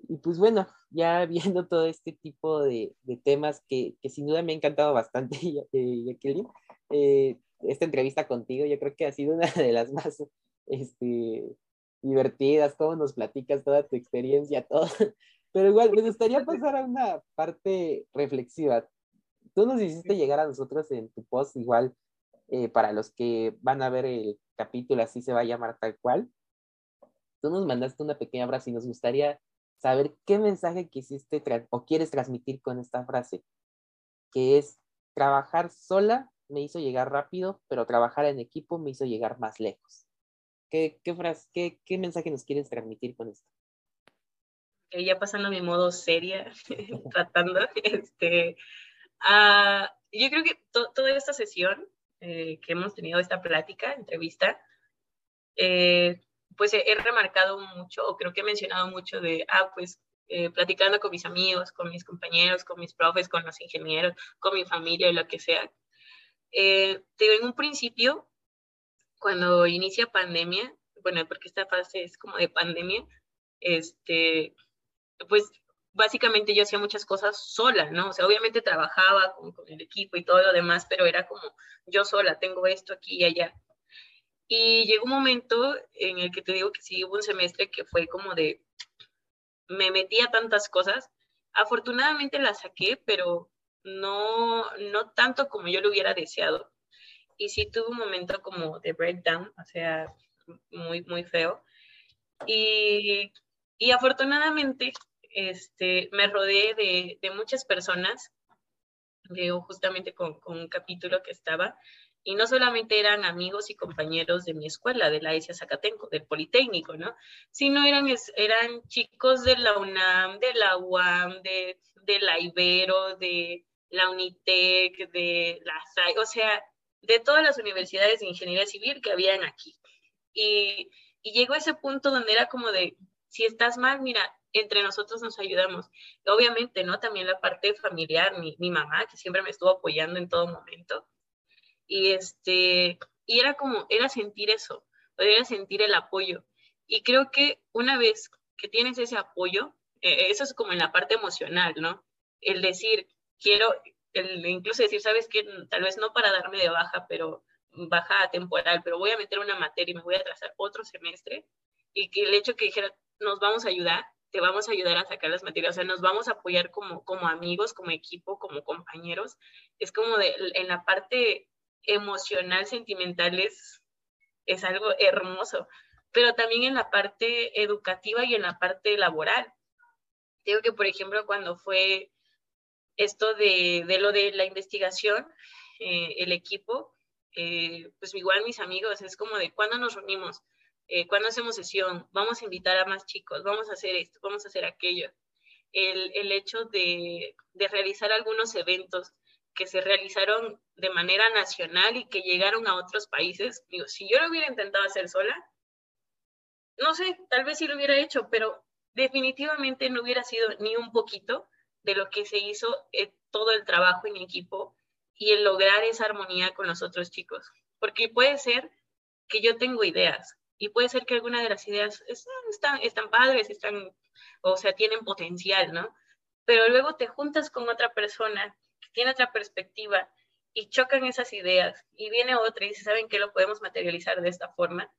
[SPEAKER 1] Y pues bueno, ya <laughs> viendo todo este tipo de, temas que, sin duda me ha encantado bastante, <laughs> Jacqueline, eh, esta entrevista contigo yo creo que ha sido <laughs> una de las más este, divertidas, cómo nos platicas toda tu experiencia, todo. Pero igual, me gustaría pasar a una parte reflexiva. Tú nos hiciste llegar a nosotros en tu post, igual, eh, para los que van a ver el capítulo, así se va a llamar tal cual. Tú nos mandaste una pequeña frase y nos gustaría saber qué mensaje quisiste o quieres transmitir con esta frase, que es trabajar sola me hizo llegar rápido, pero trabajar en equipo me hizo llegar más lejos. ¿Qué, qué, frase, qué, qué mensaje nos quieres transmitir con esto?
[SPEAKER 2] ya pasando a mi modo seria, <laughs> <laughs> tratando, este, uh, yo creo que toda esta sesión eh, que hemos tenido, esta plática, entrevista, eh, pues he, remarcado mucho, o creo que he mencionado mucho de, ah, pues eh, platicando con mis amigos, con mis compañeros, con mis profes, con los ingenieros, con mi familia lo que sea. Eh, en un principio, cuando inicia pandemia, bueno, porque esta fase es como de pandemia, este, pues básicamente yo hacía muchas cosas sola, ¿no? O sea, obviamente trabajaba con, el equipo y todo lo demás, pero era como yo sola, tengo esto aquí y allá. Y llegó un momento en el que te digo que sí hubo un semestre que fue como de, me metí a tantas cosas. Afortunadamente las saqué, pero no, no tanto como yo lo hubiera deseado. Y sí tuve un momento como de breakdown, o sea, muy, muy feo. Y, y afortunadamente este, me rodeé de, de muchas personas, veo justamente con, con, un capítulo que estaba, y no solamente eran amigos y compañeros de mi escuela, de la ESIA Zacatenco, del Politécnico, ¿no? Sino eran, eran chicos de la UNAM, de la UAM, de, de la Ibero, de la UNITEC, de la SAI, o sea, de todas las universidades de ingeniería civil que habían aquí. Y, y llegó ese punto donde era como de, si estás mal, mira, entre nosotros nos ayudamos. Obviamente, ¿no? También la parte familiar, mi, mi mamá, que siempre me estuvo apoyando en todo momento. Y, este, y era como, era sentir eso, era sentir el apoyo. Y creo que una vez que tienes ese apoyo, eh, eso es como en la parte emocional, ¿no? El decir, quiero, el incluso decir, sabes que tal vez no para darme de baja, pero baja temporal, pero voy a meter una materia y me voy a trazar otro semestre, y que el hecho que dijera, nos vamos a ayudar, te vamos a ayudar a sacar las materias, o sea, nos vamos a apoyar como, como amigos, como equipo, como compañeros, es como de, en la parte emocional, sentimental, es, algo hermoso, pero también en la parte educativa y en la parte laboral. Digo que, por ejemplo, cuando fue esto de, de lo de la investigación, eh, el equipo, eh, pues igual mis amigos, es como de cuándo nos reunimos, eh, cuándo hacemos sesión, vamos a invitar a más chicos, vamos a hacer esto, vamos a hacer aquello. El, el hecho de, de, realizar algunos eventos que se realizaron de manera nacional y que llegaron a otros países, digo, si yo lo hubiera intentado hacer sola, no sé, tal vez sí lo hubiera hecho, pero definitivamente no hubiera sido ni un poquito de lo que se hizo eh, todo el trabajo en equipo y el lograr esa armonía con los otros chicos. Porque puede ser que yo tengo ideas, y puede ser que alguna de las ideas están, están padres, están, o sea, tienen potencial, ¿no? Pero luego te juntas con otra persona tiene otra perspectiva y chocan esas ideas y viene otra y dice, ¿saben qué lo podemos materializar de esta forma?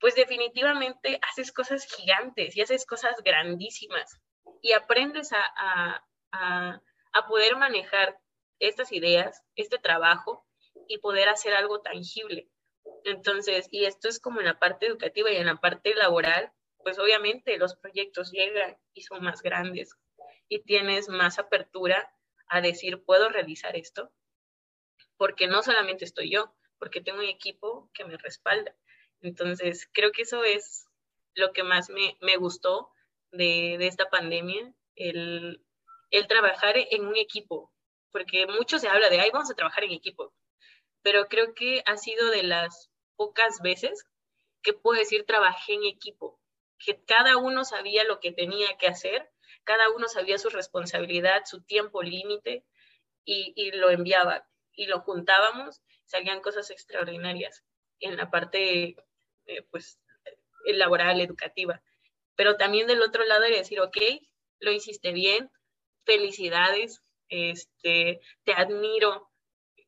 [SPEAKER 2] Pues definitivamente haces cosas gigantes y haces cosas grandísimas y aprendes a, a, a, a poder manejar estas ideas, este trabajo y poder hacer algo tangible. Entonces, y esto es como en la parte educativa y en la parte laboral, pues obviamente los proyectos llegan y son más grandes y tienes más apertura a decir, puedo realizar esto, porque no solamente estoy yo, porque tengo un equipo que me respalda. Entonces, creo que eso es lo que más me, me gustó de, de, esta pandemia, el, el trabajar en un equipo, porque mucho se habla de, ay, vamos a trabajar en equipo, pero creo que ha sido de las pocas veces que puedo decir trabajé en equipo, que cada uno sabía lo que tenía que hacer, cada uno sabía su responsabilidad, su tiempo límite y, lo enviaba y lo juntábamos, salían cosas extraordinarias en la parte eh, pues laboral, educativa. pero también del otro lado era decir, ok, lo hiciste bien, felicidades, este, te admiro,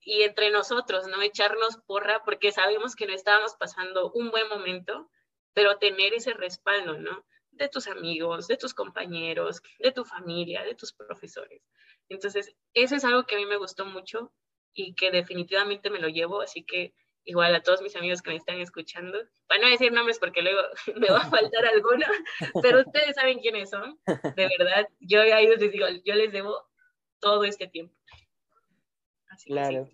[SPEAKER 2] y entre nosotros, ¿no? Echarnos porra porque sabemos que no estábamos pasando un buen momento, pero tener ese respaldo, ¿no? De tus amigos, de tus compañeros, de tu familia, de tus profesores. Entonces, eso es algo que a mí me gustó mucho y que definitivamente me lo llevo, así que igual a todos mis amigos que me están escuchando, para no decir nombres porque luego <laughs> me va a faltar alguno, pero ustedes saben quiénes son, de verdad, yo a ellos les digo, yo les debo todo este tiempo
[SPEAKER 1] claro.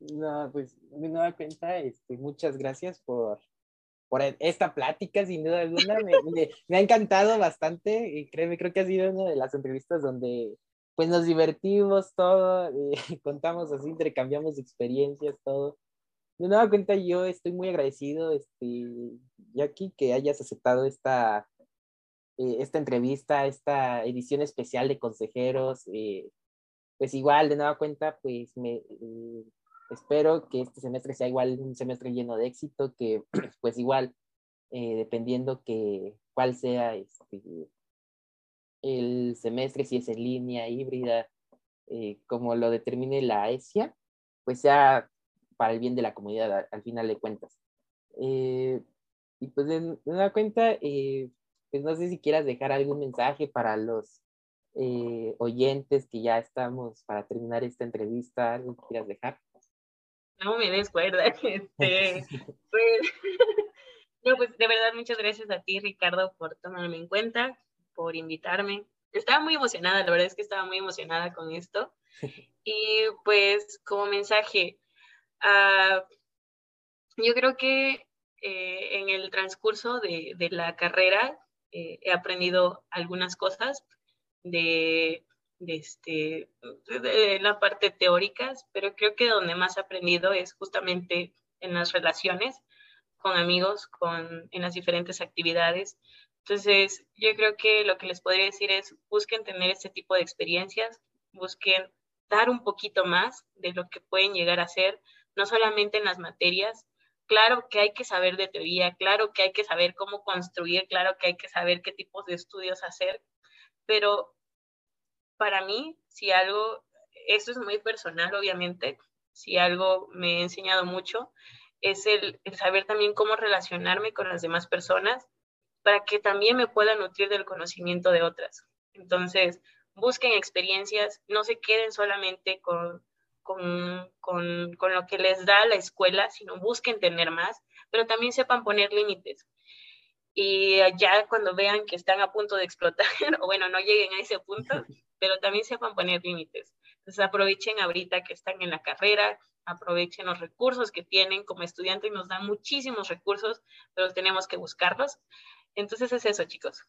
[SPEAKER 1] No, pues me nueva cuenta, este, muchas gracias por, por esta plática, sin duda alguna. Me, ha encantado bastante y créeme, creo que ha sido una de las entrevistas donde pues nos divertimos todo, eh, <laughs> contamos así, intercambiamos experiencias, todo. De nueva cuenta, yo estoy muy agradecido, este, Jackie, que hayas aceptado esta, eh, esta entrevista, esta edición especial de consejeros. Eh, pues igual, de nueva cuenta, pues me espero que este semestre sea igual un semestre lleno de éxito, que <clears throat> pues igual, eh, dependiendo que cuál sea este, el semestre, si es en línea, híbrida, eh, como lo determine la ESIA, pues sea para el bien de la comunidad al, final de cuentas. y pues de, nueva cuenta, pues no sé si quieras dejar algún mensaje para los eh, oyentes que ya estamos para terminar esta entrevista, ¿algo que quieras dejar?
[SPEAKER 2] No me des cuerda. <laughs> Este, <laughs> pues, <laughs> no, pues de verdad muchas gracias a ti, Ricardo, por tomarme en cuenta, por invitarme. Estaba muy emocionada, la verdad es que estaba muy emocionada con esto. Y pues como mensaje, uh, yo creo que eh, en el transcurso de, de la carrera eh, he aprendido algunas cosas de, este, de la parte teórica, pero creo que donde más he aprendido es justamente en las relaciones con amigos, con, en las diferentes actividades. Entonces, yo creo que lo que les podría decir es busquen tener este tipo de experiencias, busquen dar un poquito más de lo que pueden llegar a ser, no solamente en las materias. Claro que hay que saber de teoría, claro que hay que saber cómo construir, claro que hay que saber qué tipos de estudios hacer, pero para mí, si algo, esto es muy personal, obviamente, si algo me ha enseñado mucho, es el, saber también cómo relacionarme con las demás personas para que también me pueda nutrir del conocimiento de otras. Entonces, busquen experiencias, no se queden solamente con, con, con, con, lo que les da la escuela, sino busquen tener más, pero también sepan poner límites y ya cuando vean que están a punto de explotar, <laughs> o bueno, no lleguen a ese punto, <laughs> pero también sepan poner límites. Entonces aprovechen ahorita que están en la carrera, aprovechen los recursos que tienen como estudiantes, nos dan muchísimos recursos, pero tenemos que buscarlos. Entonces es eso, chicos.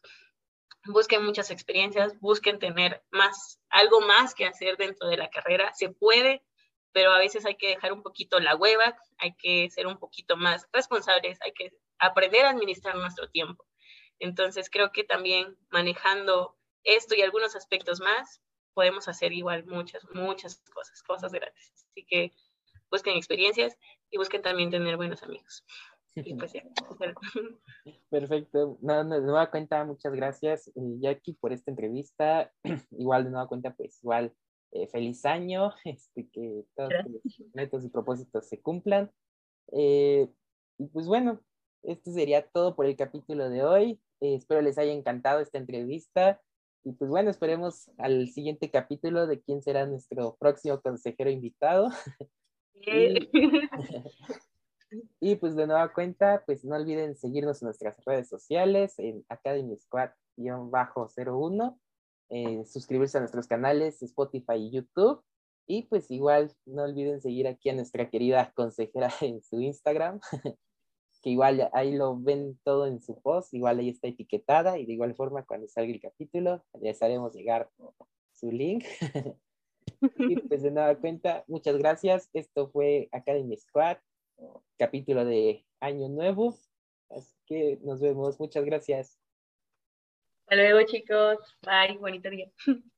[SPEAKER 2] Busquen muchas experiencias, busquen tener más, algo más que hacer dentro de la carrera. Se puede, pero a veces hay que dejar un poquito la hueva, hay que ser un poquito más responsables, hay que aprender a administrar nuestro tiempo. Entonces creo que también manejando esto y algunos aspectos más, podemos hacer igual muchas, muchas cosas, cosas grandes. Así que busquen experiencias y busquen también tener buenos amigos. Pues <laughs>
[SPEAKER 1] Perfecto. No, de nueva cuenta, muchas gracias, eh, Jackie, por esta entrevista. <clears throat> igual, de nueva cuenta, pues igual eh, feliz año, <laughs> este, que todos los metas y propósitos se cumplan. Eh, y pues bueno, esto sería todo por el capítulo de hoy. Eh, espero les haya encantado esta entrevista. Y pues bueno, esperemos al siguiente capítulo de quién será nuestro próximo consejero invitado. <laughs> y, y, pues de nueva cuenta, pues no olviden seguirnos en nuestras redes sociales, en Academy Squad-01 eh, suscribirse a nuestros canales Spotify y YouTube. Y pues igual no olviden seguir aquí a nuestra querida consejera en su Instagram, <laughs> que igual ahí lo ven todo en su post, igual ahí está etiquetada y de igual forma cuando salga el capítulo ya estaremos llegar su link. <laughs> y pues de nada cuenta, muchas gracias. Esto fue Academy Squad, capítulo de Año Nuevo. Así que nos vemos. Muchas gracias.
[SPEAKER 2] Hasta luego, chicos. Bye. Bonito día. <laughs>